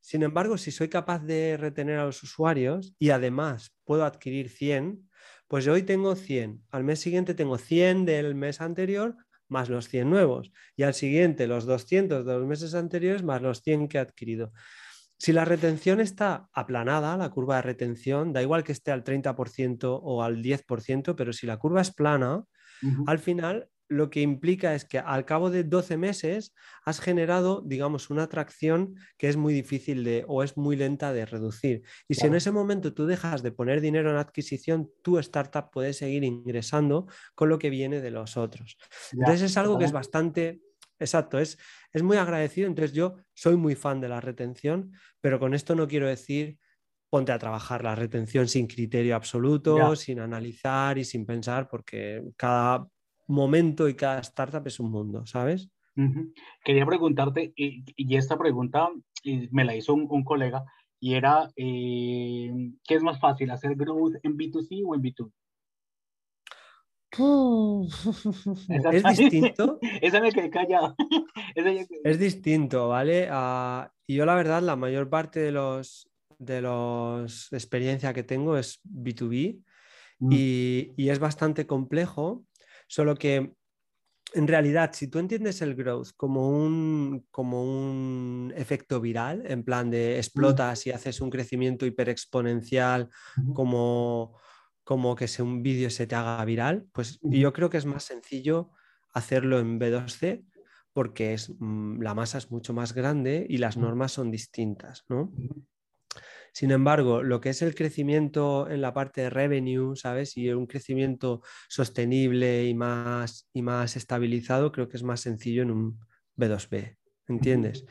Sin embargo, si soy capaz de retener a los usuarios y además puedo adquirir 100, pues hoy tengo 100, al mes siguiente tengo 100 del mes anterior más los 100 nuevos y al siguiente los 200 de los meses anteriores más los 100 que he adquirido. Si la retención está aplanada, la curva de retención, da igual que esté al 30% o al 10%, pero si la curva es plana, al final lo que implica es que al cabo de 12 meses has generado, digamos, una atracción que es muy difícil de o es muy lenta de reducir. Y si en ese momento tú dejas de poner dinero en adquisición, tu startup puede seguir ingresando con lo que viene de los otros. Entonces es algo que es bastante, exacto, es, es muy agradecido. Entonces yo soy muy fan de la retención, pero con esto no quiero decir ponte a trabajar la retención sin criterio absoluto, sin analizar y sin pensar, porque cada momento y cada startup es un mundo, ¿sabes? Quería preguntarte, y, esta pregunta me la hizo un, colega, y era, eh, ¿qué es más fácil, hacer growth en B2C o en B2B? [laughs] es distinto. Esa me quedé callada. [laughs] es distinto, ¿vale? Ah, y yo la verdad, la mayor parte de los de los experiencia que tengo es B2B mm. y, y, es bastante complejo Solo que en realidad, si tú entiendes el growth como un, como un efecto viral, en plan de explotas y haces un crecimiento hiperexponencial como, como que si un vídeo se te haga viral, pues yo creo que es más sencillo hacerlo en B2C porque es, mm, la masa es mucho más grande y las normas son distintas, ¿no? Sin embargo, lo que es el crecimiento en la parte de revenue, ¿sabes? Y un crecimiento sostenible y más, y más estabilizado, creo que es más sencillo en un B2B, ¿entiendes?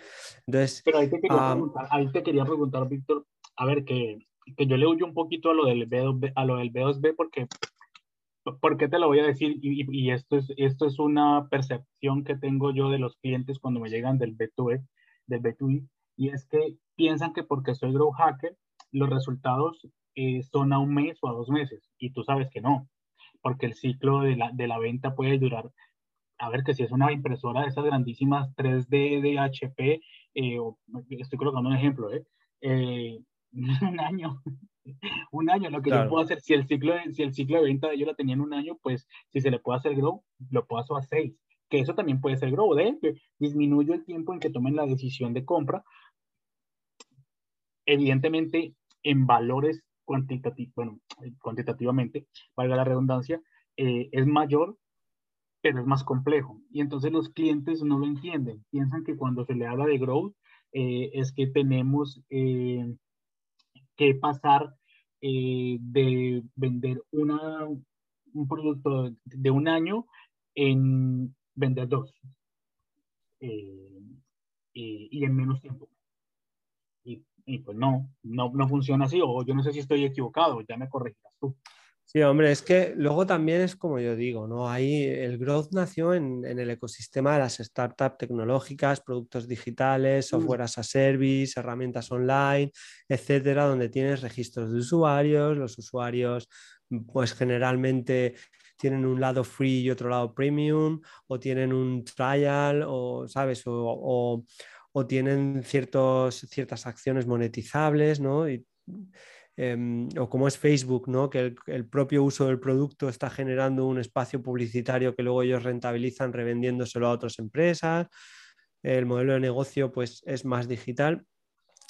Entonces, Pero ahí te quería, preguntar, ahí te quería preguntar, Víctor, a ver, que, que, yo le huyo un poquito a lo del B2B, a lo del B2B porque ¿Por qué te lo voy a decir? Y, y, esto, es, esto es una percepción que tengo yo de los clientes cuando me llegan del B2B, del B2B, y es que piensan que porque soy grow hacker, los resultados eh, son a un mes o a dos meses, y tú sabes que no, porque el ciclo de la, de la venta puede durar, a ver que si es una impresora de esas grandísimas 3D de HP, eh, estoy colocando un ejemplo, ¿eh? eh [laughs] un año, [laughs] un año, lo que yo puedo hacer, si el, ciclo de, si el ciclo de venta de ellos la tenía en un año, pues si se le puede hacer grow, lo puedo hacer a seis, que eso también puede ser grow, de disminuyo el tiempo en que tomen la decisión de compra, evidentemente en valores cuantitativos, bueno, cuantitativamente, valga la redundancia, eh, es mayor, pero es más complejo. Y entonces los clientes no lo entienden. Piensan que cuando se le habla de growth eh, es que tenemos eh, que pasar de vender una, un producto de un año en vender dos. y en menos tiempo y pues no, no, no funciona así, o yo no sé si estoy equivocado, ya me corregirás tú. Sí, hombre, es que luego también es como yo digo, ¿no? Ahí el growth nació en, en el ecosistema de las startups tecnológicas, productos digitales, mm. software as a service, herramientas online, etcétera, donde tienes registros de usuarios, los usuarios, pues generalmente tienen un lado free y otro lado premium, o tienen un trial, o, ¿sabes? o o tienen ciertos, ciertas acciones monetizables, ¿no? Em, o como es Facebook, ¿no? que el, propio uso del producto está generando un espacio publicitario que luego ellos rentabilizan revendiéndoselo a otras empresas. El modelo de negocio pues, es más digital.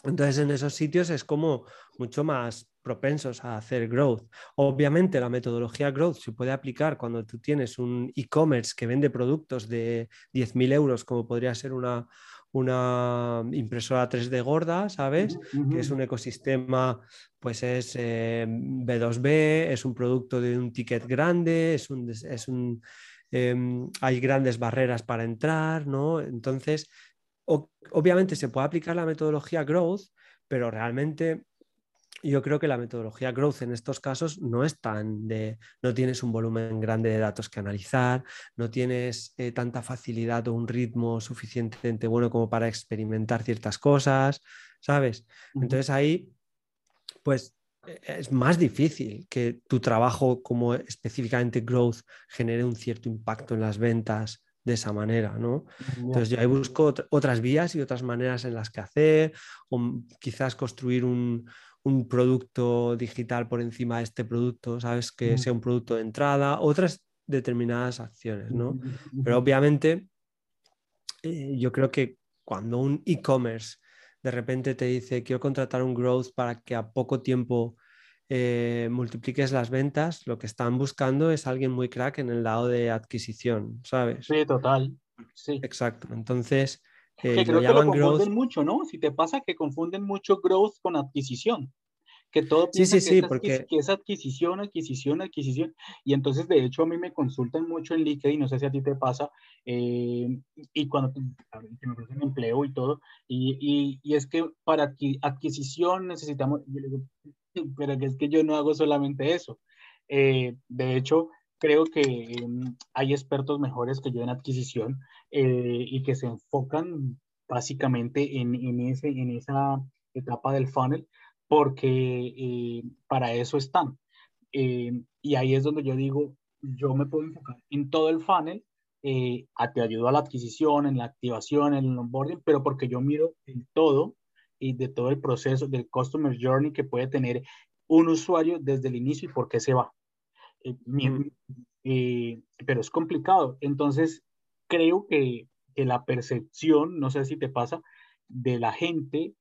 Entonces en esos sitios es como mucho más propensos a hacer growth. Obviamente la metodología growth se puede aplicar cuando tú tienes un e-commerce que vende productos de 10.000 euros, como podría ser una, una impresora 3D gorda, ¿sabes? Que es un ecosistema, pues es B2B, eh, es un producto de un ticket grande, es un, es un em, hay grandes barreras para entrar, ¿no? Entonces, obviamente se puede aplicar la metodología growth, pero realmente yo creo que la metodología growth en estos casos no es tan de, no tienes un volumen grande de datos que analizar, no tienes eh, tanta facilidad o un ritmo suficientemente bueno como para experimentar ciertas cosas, ¿sabes? Entonces ahí, pues e, es más difícil que tu trabajo como específicamente growth genere un cierto impacto en las ventas de esa manera, ¿no? Entonces yo ahí busco otras vías y otras maneras en las que hacer, o quizás construir un, un producto digital por encima de este producto, ¿sabes? Que sea un producto de entrada, otras determinadas acciones, ¿no? Pero obviamente eh, yo creo que cuando un e-commerce de repente te dice quiero contratar un growth para que a poco tiempo eh, multipliques las ventas, lo que están buscando es alguien muy crack en el lado de adquisición, ¿sabes? Sí, total. Sí. Exacto. Entonces, eh, que creo que lo confunden mucho, ¿no? Si te pasa que confunden mucho growth con adquisición que todo sí, sí, que, porque... es, que, es, adquisición, adquisición, adquisición. Y entonces, de hecho, a mí me consultan mucho en LinkedIn, no sé si a ti te pasa, eh, y cuando me ofrecen empleo y todo, y, y, y, es que para adquisición necesitamos, pero es que yo no hago solamente eso. Eh, de hecho, creo que em, hay expertos mejores que yo en adquisición eh, y que se enfocan básicamente en, en, ese, en esa etapa del funnel porque eh, para eso están. Eh, y ahí es donde yo digo, yo me puedo enfocar en todo el funnel, eh, a, te ayudo a la adquisición, en la activación, en el onboarding, pero porque yo miro en todo y de todo el proceso del customer journey que puede tener un usuario desde el inicio y por qué se va. Pero es complicado. Entonces, creo que, que la percepción, no sé si te pasa, de la gente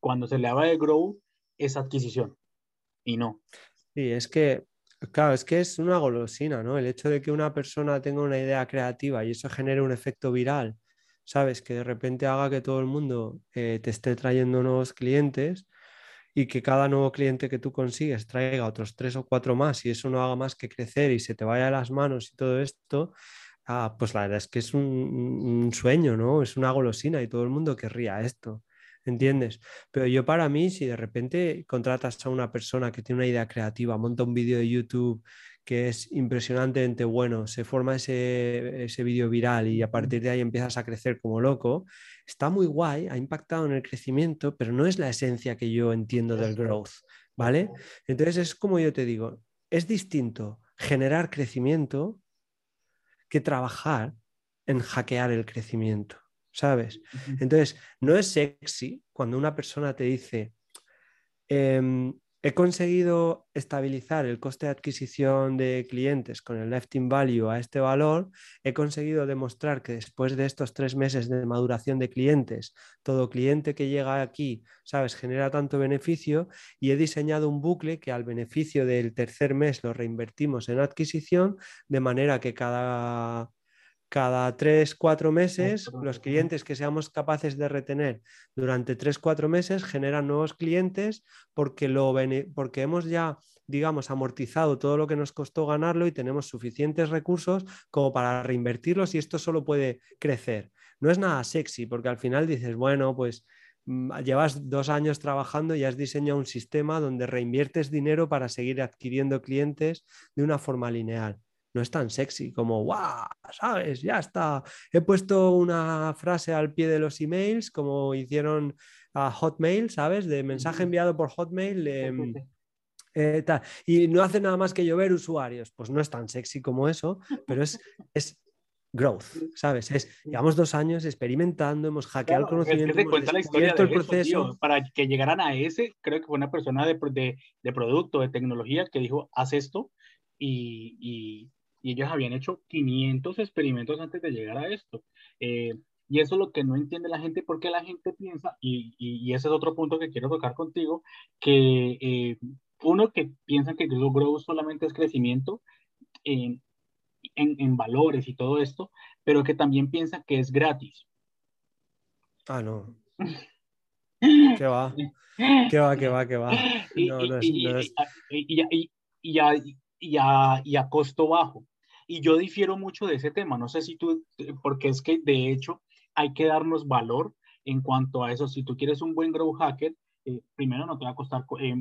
cuando se le habla de growth esa adquisición y no. Sí, es que, claro, es que es una golosina, ¿no? El hecho de que una persona tenga una idea creativa y eso genere un efecto viral, ¿sabes? Que de repente haga que todo el mundo eh, te esté trayendo nuevos clientes y que cada nuevo cliente que tú consigues traiga otros tres o cuatro más y eso no haga más que crecer y se te vaya a las manos y todo esto, ah, pues la verdad es que es un, un, sueño, ¿no? Es una golosina y todo el mundo querría esto. ¿entiendes? Pero yo para mí, si de repente contratas a una persona que tiene una idea creativa, monta un vídeo de YouTube que es impresionantemente bueno, se forma ese, ese vídeo viral y a partir de ahí empiezas a crecer como loco, está muy guay, ha impactado en el crecimiento, pero no es la esencia que yo entiendo del growth, ¿vale? Entonces es como yo te digo, es distinto generar crecimiento que trabajar en hackear el crecimiento. ¿sabes? Entonces, no es sexy cuando una persona te dice, em, he conseguido estabilizar el coste de adquisición de clientes con el lifetime value a este valor, he conseguido demostrar que después de estos tres meses de maduración de clientes, todo cliente que llega aquí, sabes, genera tanto beneficio y he diseñado un bucle que al beneficio del tercer mes lo reinvertimos en adquisición, de manera que cada cada tres, cuatro meses, los clientes que seamos capaces de retener durante tres, cuatro meses generan nuevos clientes porque, lo, porque hemos ya, digamos, amortizado todo lo que nos costó ganarlo y tenemos suficientes recursos como para reinvertirlos y esto solo puede crecer. No es nada sexy porque al final dices, bueno, pues mm, llevas dos años trabajando y has diseñado un sistema donde reinviertes dinero para seguir adquiriendo clientes de una forma lineal no es tan sexy como, ¡guau! ¿Sabes? Ya está. He puesto una frase al pie de los emails, como hicieron a Hotmail, ¿sabes? De mensaje enviado por Hotmail. Em, eh, y no hace nada más que llover usuarios. Pues no es tan sexy como eso, pero es, es growth, ¿sabes? Es, llevamos dos años experimentando, hemos hackeado el conocimiento. Es que cuenta la historia del proceso. para que llegaran a ese, creo que fue una persona de, de, de producto, de tecnología, que dijo, haz esto, y, y ellos habían hecho 500 experimentos antes de llegar a esto. Eh, y eso es lo que no entiende la gente, porque la gente piensa, y, y, ese es otro punto que quiero tocar contigo, que eh, uno que piensa que Growth solamente es crecimiento en, en, en, valores y todo esto, pero que también piensa que es gratis. Ah, no. [laughs] ¿Qué va? ¿Qué va? ¿Qué va? ¿Qué va? No, no es, no es... Y, y, y, a, y, a, y a costo bajo. Y yo difiero mucho de ese tema, no sé si tú, porque es que de hecho hay que darnos valor en cuanto a eso. Si tú quieres un buen grow hacker, eh, primero no te va a costar eh,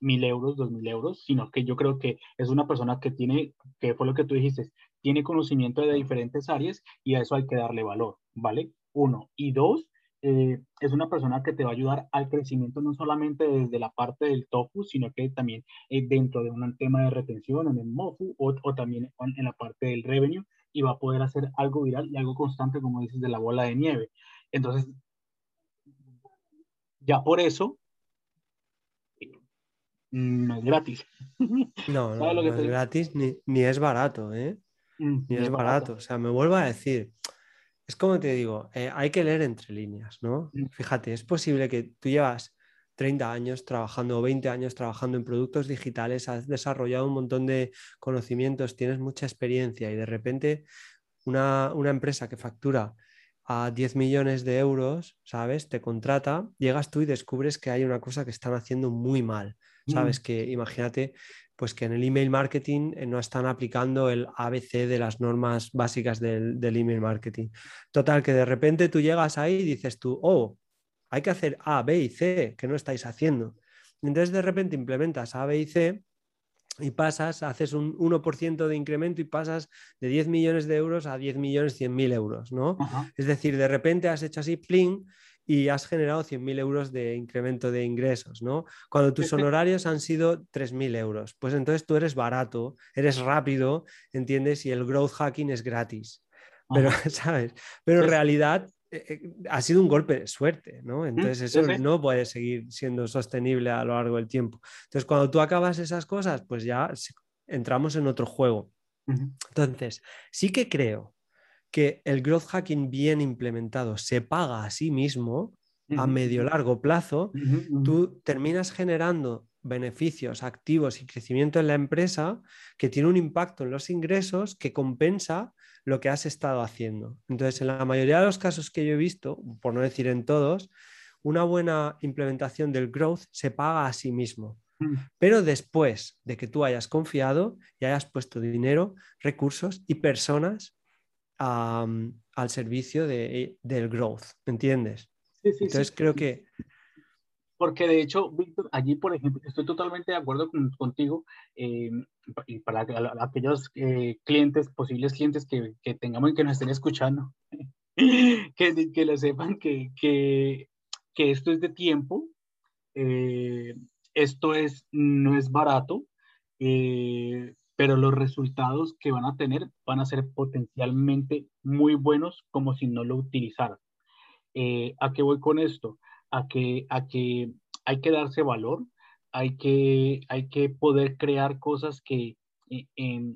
mil euros, dos mil euros, sino que yo creo que es una persona que tiene, que fue lo que tú dijiste, tiene conocimiento de diferentes áreas y a eso hay que darle valor, ¿vale? Uno. Y dos, eh, es una persona que te va a ayudar al crecimiento no solamente desde la parte del tofu, sino que también eh, dentro de un tema de retención en el MOFU o, o, también en la parte del revenue y va a poder hacer algo viral y algo constante, como dices, de la bola de nieve. Entonces, ya por eso, no es gratis. [laughs] No, no, no es gratis ni, ni, es barato, ¿eh? Mm, ni es barato. O sea, me vuelvo a decir, es como te digo, eh, hay que leer entre líneas, ¿no? Fíjate, es posible que tú llevas 30 años trabajando o 20 años trabajando en productos digitales, has desarrollado un montón de conocimientos, tienes mucha experiencia y de repente una, una empresa que factura a 10 millones de euros, ¿sabes? Te contrata, llegas tú y descubres que hay una cosa que están haciendo muy mal, ¿sabes? Mm. Que imagínate, pues que en el email marketing eh, no están aplicando el ABC de las normas básicas del, del email marketing. Total, que de repente tú llegas ahí y dices tú, oh, hay que hacer A, B y C, que no estáis haciendo. Entonces de repente implementas A, B y C y pasas, haces un 1% de incremento y pasas de 10 millones de euros a 10 millones 100 mil euros, ¿no? Es decir, de repente has hecho así, pling, y has generado 100.000 euros de incremento de ingresos, ¿no? Cuando tus honorarios han sido 3.000 euros, pues entonces tú eres barato, eres rápido, ¿entiendes? Y el growth hacking es gratis. Pero, [laughs] ¿sabes? Pero en realidad eh, eh, ha sido un golpe de suerte, ¿no? Entonces eso no puede seguir siendo sostenible a lo largo del tiempo. Entonces cuando tú acabas esas cosas, pues ya entramos en otro juego. Entonces, sí que creo que el growth hacking bien implementado se paga a sí mismo a medio largo plazo, tú terminas generando beneficios activos y crecimiento en la empresa que tiene un impacto en los ingresos que compensa lo que has estado haciendo. Entonces, en la mayoría de los casos que yo he visto, por no decir en todos, una buena implementación del growth se paga a sí mismo. Mm. Pero después de que tú hayas confiado y hayas puesto dinero, recursos y personas al servicio de, del growth, ¿entiendes? Entonces creo que porque de hecho, Víctor, allí, por ejemplo, estoy totalmente de acuerdo contigo, eh, y para aquellos eh, clientes, posibles clientes que, que, tengamos y que nos estén escuchando, [laughs] que, que lo sepan que, que, que esto es de tiempo, eh, esto es, no es barato, pero los resultados que van a tener van a ser potencialmente muy buenos como si no lo utilizaran. ¿A qué voy con esto? a que, a que hay que darse valor, hay que, hay que poder crear cosas que eh,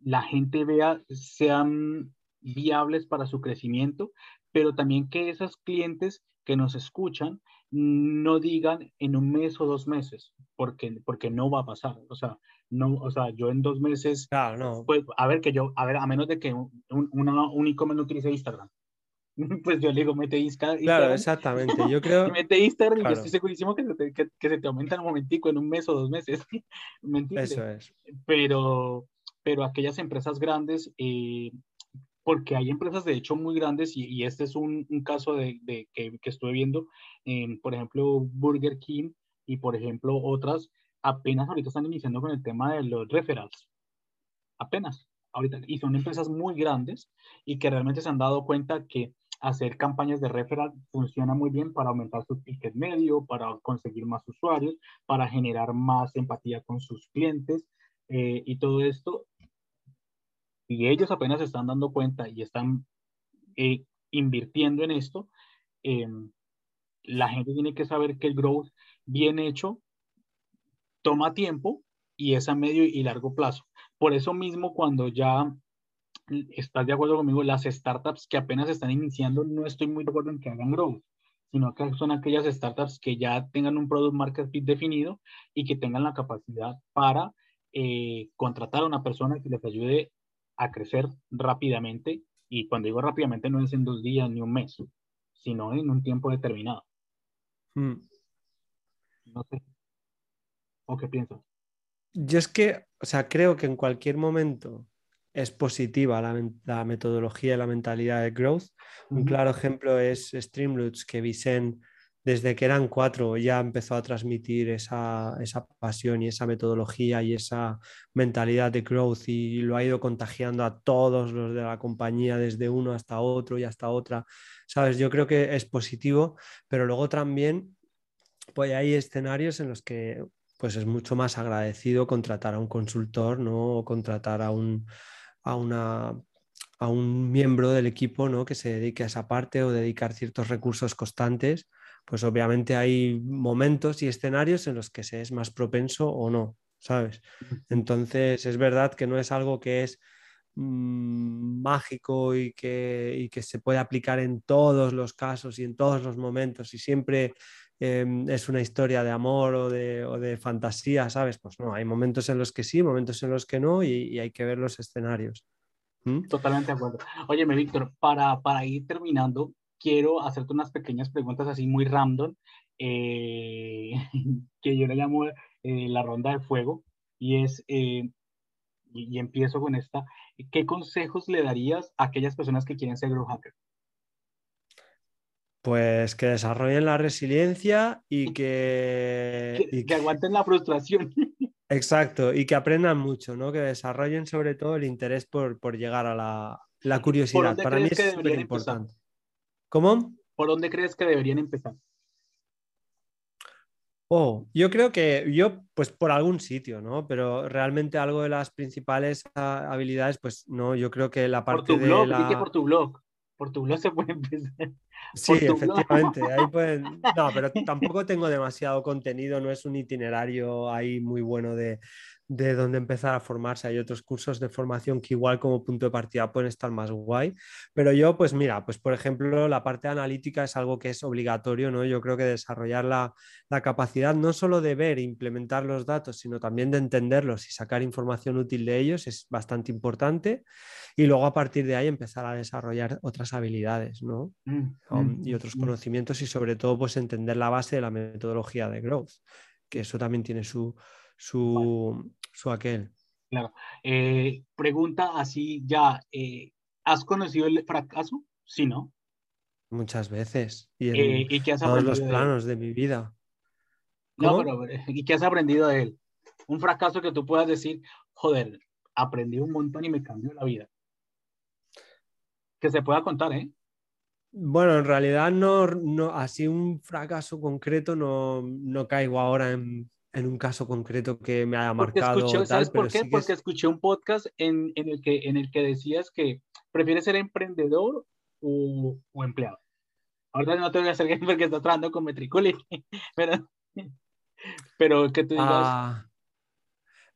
la gente vea sean viables para su crecimiento, pero también que esos clientes que nos escuchan no digan en un mes o dos meses, porque, porque no va a pasar. O sea, no, o sea, yo en dos meses, claro, no. pues, a ver que yo, a ver, a menos de que un, una, un e-commerce no utilice Instagram, [laughs] pues yo le digo, mete Instagram. Claro, exactamente. Yo [laughs] creo. mete Instagram y yo estoy segurísimo que se, te, que, se te aumenta en un momentico, en un mes o dos meses. [laughs] Eso es. Pero, pero aquellas empresas grandes, eh, porque hay empresas de hecho muy grandes y, y este es un, un caso de, de que, que, estuve viendo, por ejemplo, Burger King y por ejemplo otras, apenas ahorita están iniciando con el tema de los referrals. Apenas. Ahorita, y son empresas muy grandes y que realmente se han dado cuenta que hacer campañas de referral funciona muy bien para aumentar su ticket medio, para conseguir más usuarios, para generar más empatía con sus clientes eh, y todo esto. Y ellos apenas se están dando cuenta y están eh, invirtiendo en esto. Em, la gente tiene que saber que el growth bien hecho toma tiempo y es a medio y largo plazo. Por eso mismo, cuando ya estás de acuerdo conmigo, las startups que apenas están iniciando, no estoy muy de acuerdo en que hagan growth, sino que son aquellas startups que ya tengan un product market fit definido y que tengan la capacidad para eh, contratar a una persona que les ayude a crecer rápidamente. Y cuando digo rápidamente, no es en dos días ni un mes, sino en un tiempo determinado. Hmm. No sé. ¿O qué piensas? Yo es que, o sea, creo que en cualquier momento es positiva la, metodología y la mentalidad de growth. Un claro ejemplo es Streamloots, que Vicen, desde que eran cuatro, ya empezó a transmitir esa, pasión y esa metodología y esa mentalidad de growth y lo ha ido contagiando a todos los de la compañía, desde uno hasta otro y hasta otra. Sabes, yo creo que es positivo, pero luego también pues hay escenarios en los que pues es mucho más agradecido contratar a un consultor, ¿no? O contratar a un, a, una, a un miembro del equipo ¿no? que se dedique a esa parte o dedicar ciertos recursos constantes, pues obviamente hay momentos y escenarios en los que se es más propenso o no, ¿sabes? Entonces es verdad que no es algo que es mm, mágico y que, y que, se puede aplicar en todos los casos y en todos los momentos y siempre em, es una historia de amor o de, fantasía, ¿sabes? Pues no, hay momentos en los que sí, momentos en los que no y, hay que ver los escenarios. ¿Mm? Totalmente de acuerdo. Óyeme, Víctor, para, para ir terminando, quiero hacerte unas pequeñas preguntas así muy random, eh, [laughs] que yo le llamo eh, la ronda de fuego, y es, eh, y, empiezo con esta, ¿qué consejos le darías a aquellas personas que quieren ser grow hacker? Pues que desarrollen la resiliencia y [laughs] que... Y que aguanten la frustración. [laughs] Exacto, y que aprendan mucho, ¿no? Que desarrollen sobre todo el interés por, por llegar a la, la curiosidad. Para mí es súper importante. ¿Cómo? ¿Por dónde crees que deberían empezar? Oh, yo creo que yo, pues por algún sitio, ¿no? Pero realmente algo de las principales habilidades, pues no, yo creo que la parte por tu de blog, la... por tu blog. Por tu blog se puede empezar. [laughs] Sí, efectivamente. Ahí pueden... No, pero [laughs] tampoco tengo demasiado contenido, no es un itinerario ahí muy bueno de, de dónde empezar a formarse. Hay otros cursos de formación que igual como punto de partida pueden estar más guay. Pero yo, pues mira, pues por ejemplo, la parte analítica es algo que es obligatorio, ¿no? Yo creo que desarrollar la, la capacidad no solo de ver e implementar los datos, sino también de entenderlos y sacar información útil de ellos es bastante importante. Y luego a partir de ahí empezar a desarrollar otras habilidades, ¿no? Mm, um, y mm, otros mm. conocimientos y sobre todo pues entender la base de la metodología de growth, que eso también tiene su, su, su aquel. Claro. Eh, pregunta así ya, eh, ¿has conocido el fracaso? Sí, ¿no? Muchas veces. Y en eh, todos los planos de, mi vida. No, pero ¿y qué has aprendido de él? Un fracaso que tú puedas decir, joder, aprendí un montón y me cambió la vida. Que se pueda contar, ¿eh? Bueno, en realidad no, no así un fracaso concreto no, no caigo ahora en, en un caso concreto que me haya marcado. ¿Sabes por qué? Porque escuché un podcast en, en, el que, en el que decías que prefieres ser emprendedor o, o empleado. Ahorita no te voy a hacer [laughs] porque estás trabajando con Metriculi, [laughs] pero, pero que tú digas, ah,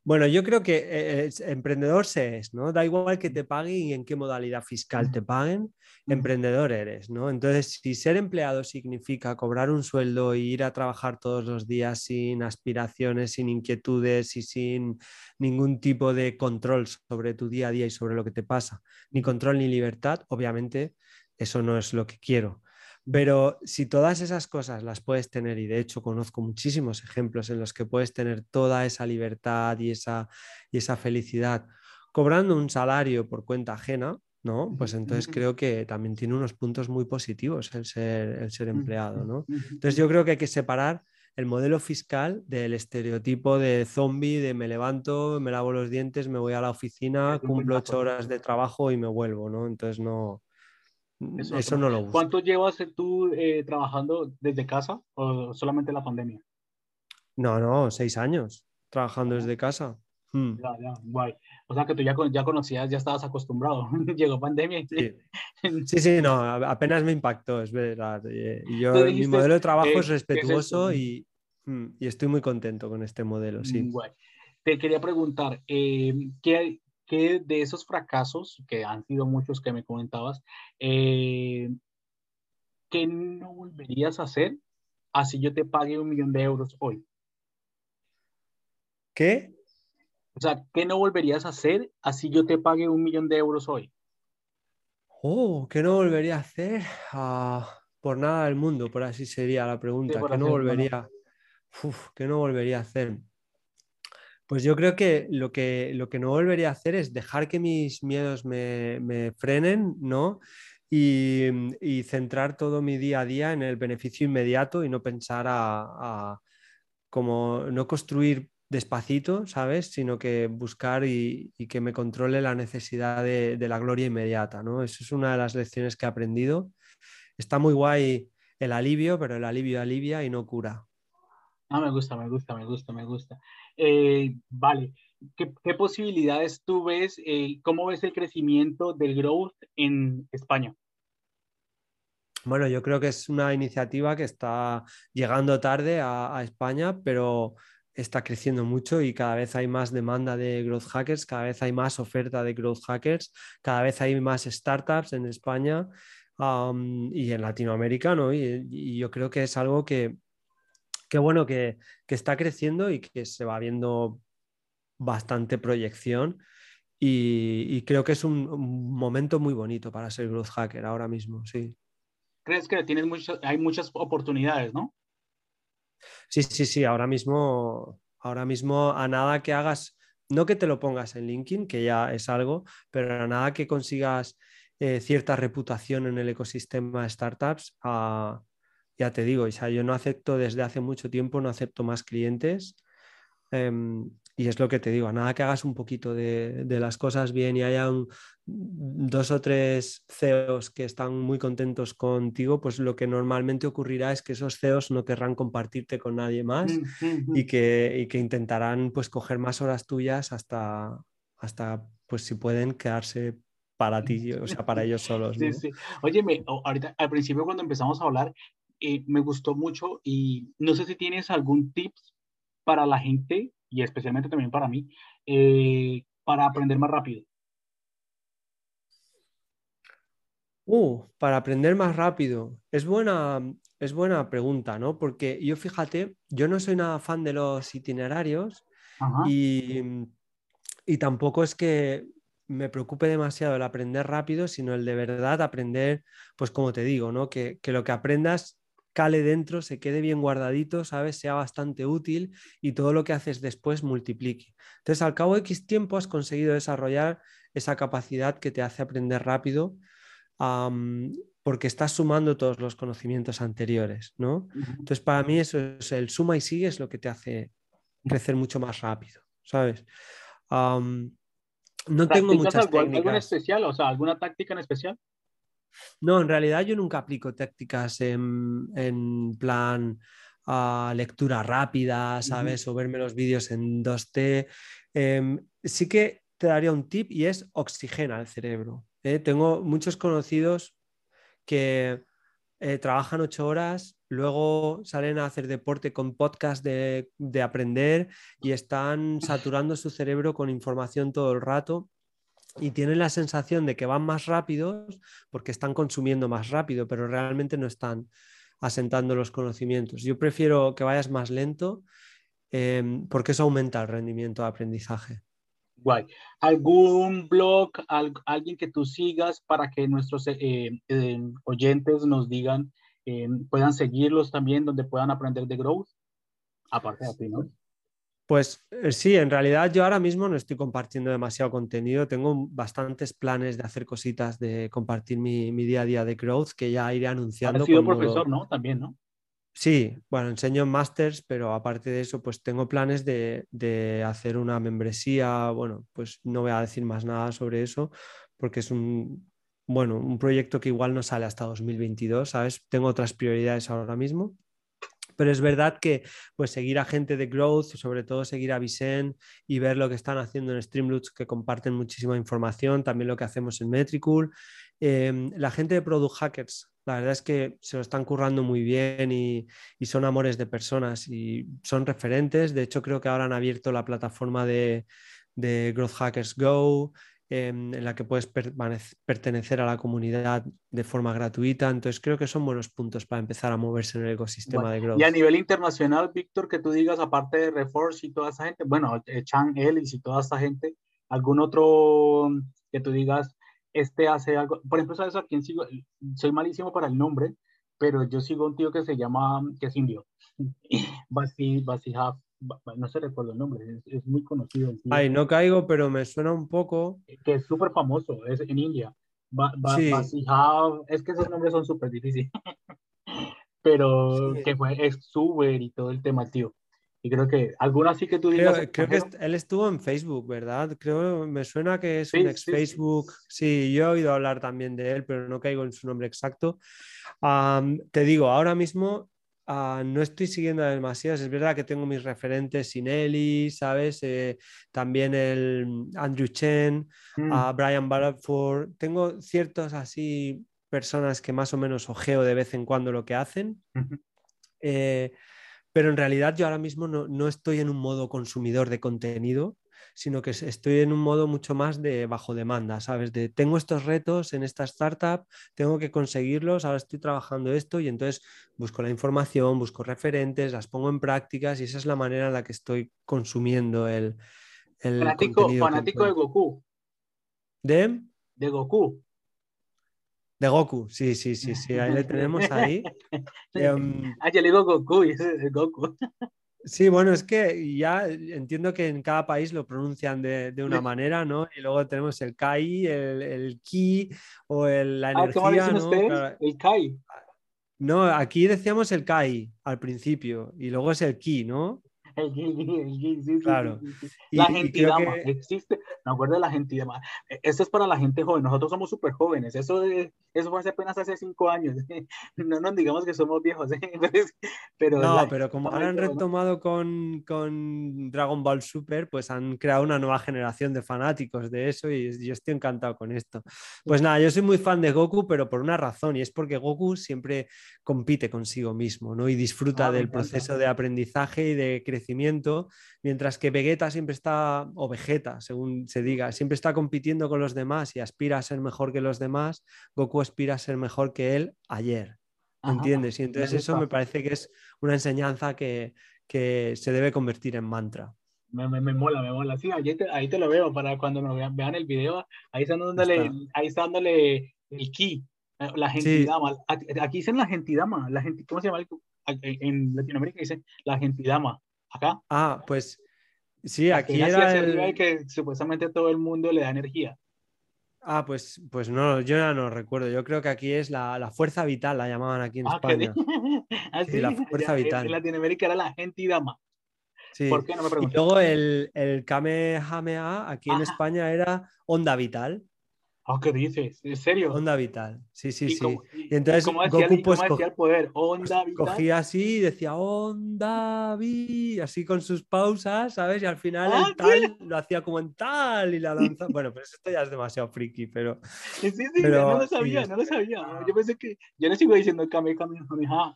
bueno, yo creo que eh, emprendedor se es, ¿no? Da igual que te paguen y en qué modalidad fiscal te paguen, emprendedor eres, ¿no? Entonces, si ser empleado significa cobrar un sueldo e ir a trabajar todos los días sin aspiraciones, sin inquietudes y sin ningún tipo de control sobre tu día a día y sobre lo que te pasa, ni control ni libertad, obviamente eso no es lo que quiero. Pero si todas esas cosas las puedes tener, y de hecho conozco muchísimos ejemplos en los que puedes tener toda esa libertad y esa, y esa felicidad cobrando un salario por cuenta ajena, ¿no? Pues entonces creo que también tiene unos puntos muy positivos el ser, el ser empleado, ¿no? Entonces yo creo que hay que separar el modelo fiscal del estereotipo de zombie, de me levanto, me lavo los dientes, me voy a la oficina, cumplo ocho horas de trabajo y me vuelvo, ¿no? Entonces no, eso, no lo uso. ¿Cuánto llevas tú eh, trabajando desde casa o solamente la pandemia? No, no, seis años trabajando desde casa. Hmm. Ya, ya, guay. O sea que tú ya, ya conocías, ya estabas acostumbrado. [laughs] Llegó pandemia. Sí. sí, sí, no, apenas me impactó, es verdad. Eh, yo, mi modelo de trabajo es respetuoso y, hmm, y, estoy muy contento con este modelo, sí. Mm, guay. Te quería preguntar, eh, ¿qué, que de esos fracasos, que han sido muchos que me comentabas, eh, ¿qué no volverías a hacer así yo te pague un millón de euros hoy? ¿Qué? O sea, ¿qué no volverías a hacer así yo te pague un millón de euros hoy? Oh, ¿qué no volvería a hacer? Ah, por nada del mundo, por así sería la pregunta. ¿Qué no volvería? Uf, ¿Qué no volvería a hacer? Pues yo creo que lo que, lo que no volvería a hacer es dejar que mis miedos me, frenen, ¿no? Y, centrar todo mi día a día en el beneficio inmediato y no pensar a, como no construir despacito, ¿sabes? Sino que buscar y, que me controle la necesidad de, de, la gloria inmediata, ¿no? Eso es una de las lecciones que he aprendido. Está muy guay el alivio, pero el alivio alivia y no cura. Ah, me gusta, me gusta, me gusta, me gusta. Eh, vale, ¿Qué, posibilidades tú ves? Eh, ¿Cómo ves el crecimiento del growth en España? Bueno, yo creo que es una iniciativa que está llegando tarde a, España, pero está creciendo mucho y cada vez hay más demanda de growth hackers, cada vez hay más oferta de growth hackers, cada vez hay más startups en España y en Latinoamérica, ¿no? y, yo creo que es algo que, qué bueno que, está creciendo y que se va viendo bastante proyección. Y, creo que es un, momento muy bonito para ser growth hacker ahora mismo, sí. ¿Crees que tienes hay muchas oportunidades, no? Sí, sí, sí, ahora mismo, ahora mismo a nada que hagas, no que te lo pongas en LinkedIn, que ya es algo, pero a nada que consigas eh, cierta reputación en el ecosistema de startups, ah, ya te digo, o sea, yo no acepto desde hace mucho tiempo, no acepto más clientes. Em, y es lo que te digo, a nada que hagas un poquito de, las cosas bien y haya dos o tres CEOs que están muy contentos contigo, pues lo que normalmente ocurrirá es que esos CEOs no querrán compartirte con nadie más y, que, que intentarán pues coger más horas tuyas hasta, hasta pues si pueden quedarse para ti, o sea, para ellos solos. Sí, sí. Óyeme, ahorita al principio cuando empezamos a hablar, eh, me gustó mucho y no sé si tienes algún tips para la gente y especialmente también para mí, eh, para aprender más rápido? Uh, para aprender más rápido. Es buena, es buena pregunta, ¿no? Porque yo fíjate, yo no soy nada fan de los itinerarios y, y, tampoco es que me preocupe demasiado el aprender rápido, sino el de verdad aprender, pues como te digo, ¿no? Que, que lo que aprendas cale dentro, se quede bien guardadito, ¿sabes? Sea bastante útil y todo lo que haces después multiplique. Entonces, al cabo de X tiempo has conseguido desarrollar esa capacidad que te hace aprender rápido porque estás sumando todos los conocimientos anteriores, ¿no? Entonces, para mí eso es el suma y sigue es lo que te hace crecer mucho más rápido, ¿sabes? no tengo muchas técnicas. especial? O sea, ¿alguna táctica en especial? No, en realidad yo nunca aplico tácticas en, plan a ah, lectura rápida, ¿sabes? O verme los vídeos en 2T. Em, sí que te daría un tip y es oxigena el cerebro. ¿eh? Tengo muchos conocidos que eh, trabajan ocho horas, luego salen a hacer deporte con podcast de, de, aprender y están saturando su cerebro con información todo el rato y tienen la sensación de que van más rápidos porque están consumiendo más rápido, pero realmente no están asentando los conocimientos. Yo prefiero que vayas más lento em, porque eso aumenta el rendimiento de aprendizaje. Guay. ¿Algún blog, alguien que tú sigas para que nuestros eh, eh, oyentes nos digan, em, puedan seguirlos también, donde puedan aprender de growth? Aparte de ti, ¿no? Pues eh, sí, en realidad yo ahora mismo no estoy compartiendo demasiado contenido. Tengo bastantes planes de hacer cositas, de compartir mi, día a día de growth que ya iré anunciando. Has sido profesor, ¿no? También, ¿no? Sí, bueno, enseño en masters, pero aparte de eso, pues tengo planes de, de, hacer una membresía. Bueno, pues no voy a decir más nada sobre eso porque es un, bueno, un proyecto que igual no sale hasta 2022, ¿sabes? Tengo otras prioridades ahora mismo pero es verdad que pues seguir a gente de Growth, sobre todo seguir a Vicen y ver lo que están haciendo en Streamloots, que comparten muchísima información, también lo que hacemos en Metricool. Em, la gente de Product Hackers, la verdad es que se lo están currando muy bien y, son amores de personas y son referentes. De hecho, creo que ahora han abierto la plataforma de, de Growth Hackers Go. Em, en la que puedes pertenecer a la comunidad de forma gratuita. Entonces creo que son buenos puntos para empezar a moverse en el ecosistema de growth. Y a nivel internacional, Víctor, que tú digas, aparte de Reforce y toda esa gente, bueno, eh, Chan Ellis y toda esa gente, algún otro que tú digas, este hace algo, por ejemplo, ¿sabes a quién sigo? Soy malísimo para el nombre, pero yo sigo un tío que se llama, que es indio, [laughs] Basi, Basi no se recuerda el nombre, es, muy conocido. Ay, no caigo, pero me suena un poco. Que es súper famoso, es en India. es que esos nombres son súper difíciles. [laughs] pero que fue ex y todo el tema, tío. Y creo que alguna sí que tú digas. Creo, que él estuvo en Facebook, ¿verdad? Creo, me suena que es un ex Facebook. Sí, yo he oído hablar también de él, pero no caigo en su nombre exacto. te digo, ahora mismo Ah, no estoy siguiendo demasiadas. Es verdad que tengo mis referentes Sinelli, ¿sabes? Eh, también el Andrew Chen, mm. Brian Balford. Tengo ciertos así personas que más o menos ojeo de vez en cuando lo que hacen. Eh, pero en realidad yo ahora mismo no, estoy en un modo consumidor de contenido. Sino que estoy en un modo mucho más de bajo demanda, ¿sabes? De tengo estos retos en esta startup, tengo que conseguirlos, ahora estoy trabajando esto y entonces busco la información, busco referentes, las pongo en prácticas y esa es la manera en la que estoy consumiendo el... el fanático, fanático de Goku. ¿De? De Goku. De Goku, sí, sí, sí, sí, ahí le [laughs] tenemos ahí. Um, [laughs] ah, yo le digo Goku y es [laughs] Goku. Sí, bueno, es que ya entiendo que en cada país lo pronuncian de, de una manera, ¿no? Y luego tenemos el Kai, el, el Ki o el, la energía. ¿cómo dicen ¿no? ustedes? El Kai. No, aquí decíamos el Kai al principio y luego es el Ki, ¿no? Claro. la gentidama existe, me acuerdo de la gentidama. E, esto es para la gente joven, nosotros somos súper jóvenes, eso, eso fue hace apenas hace cinco años, [laughs] no nos digamos que somos viejos, [laughs] ¿eh? pero... No, pero como han retomado con, con, Dragon Ball Super, pues han creado una nueva generación de fanáticos de eso y yo estoy encantado con esto. Pues nada, yo soy muy fan de Goku, pero por una razón, y es porque Goku siempre compite consigo mismo, ¿no? Y disfruta ah, del proceso de aprendizaje y de crecimiento mientras que Vegeta siempre está, o Vegeta, según se diga, siempre está compitiendo con los demás y aspira a ser mejor que los demás, Goku aspira a ser mejor que él ayer. ¿Entiendes? Y entonces eso me parece que es una enseñanza que, que se debe convertir en mantra. Me, me, me, mola, me mola. Sí, ahí te, ahí te, lo veo para cuando nos vean, vean el video. Ahí está dándole, ahí está dándole el ki, eh, la gentidama. Aquí dicen la gentidama, la gente, ¿cómo se llama? En Latinoamérica dicen la gentidama acá. Ah, pues sí, aquí era el... que supuestamente todo el mundo le da energía. Ah, pues, pues no, yo ya no recuerdo. Yo creo que aquí es la, la fuerza vital, la llamaban aquí en ah, España. ¿Ah, [laughs] sí, la fuerza vital. En Latinoamérica era la gente y dama. Sí. ¿Por qué no me Y luego el, el Kamehameha aquí en España era onda vital. Oh, ¿Qué dices? ¿En serio? Onda vital. Sí, sí, sí. y entonces ¿cómo decía, Goku pues, el poder? Onda vital. Cogía así y decía onda vi, así con sus pausas, ¿sabes? Y al final el ah, tal lo hacía como en tal y la danza. [laughs] bueno, pues esto ya es demasiado friki, pero. Sí, sí, pero, no lo sabía, no lo sabía. Yo pensé que. Yo no sigo diciendo Kame, Kame,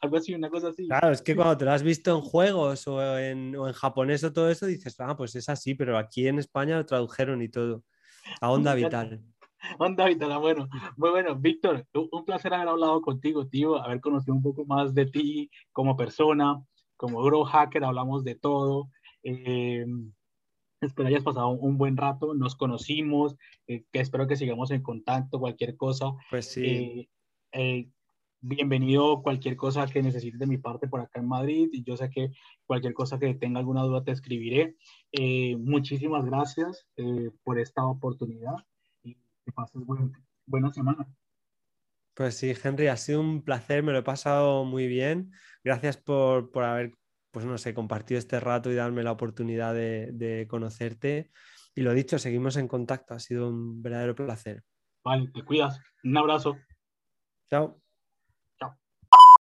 algo así, una cosa así. Claro, es que cuando te lo has visto en juegos o en, o en japonés o todo eso, dices, ah, pues es así, pero aquí en España lo tradujeron y todo. A onda vital. [laughs] Onda Vital, bueno, muy bueno. Víctor, un placer haber hablado contigo, tío, haber conocido un poco más de ti como persona, como Grow Hacker, hablamos de todo. Eh, espero hayas pasado un buen rato, nos conocimos, eh, que espero que sigamos en contacto, cualquier cosa. Pues sí. Eh, bienvenido cualquier cosa que necesites de mi parte por acá en Madrid y yo sé que cualquier cosa que tenga alguna duda te escribiré. muchísimas gracias por esta oportunidad que pases buena semana. Pues sí, Henry, ha sido un placer, me lo he pasado muy bien. Gracias por, por haber, pues no sé, compartido este rato y darme la oportunidad de, de conocerte. Y lo dicho, seguimos en contacto, ha sido un verdadero placer. Vale, te cuidas. Un abrazo. Chao.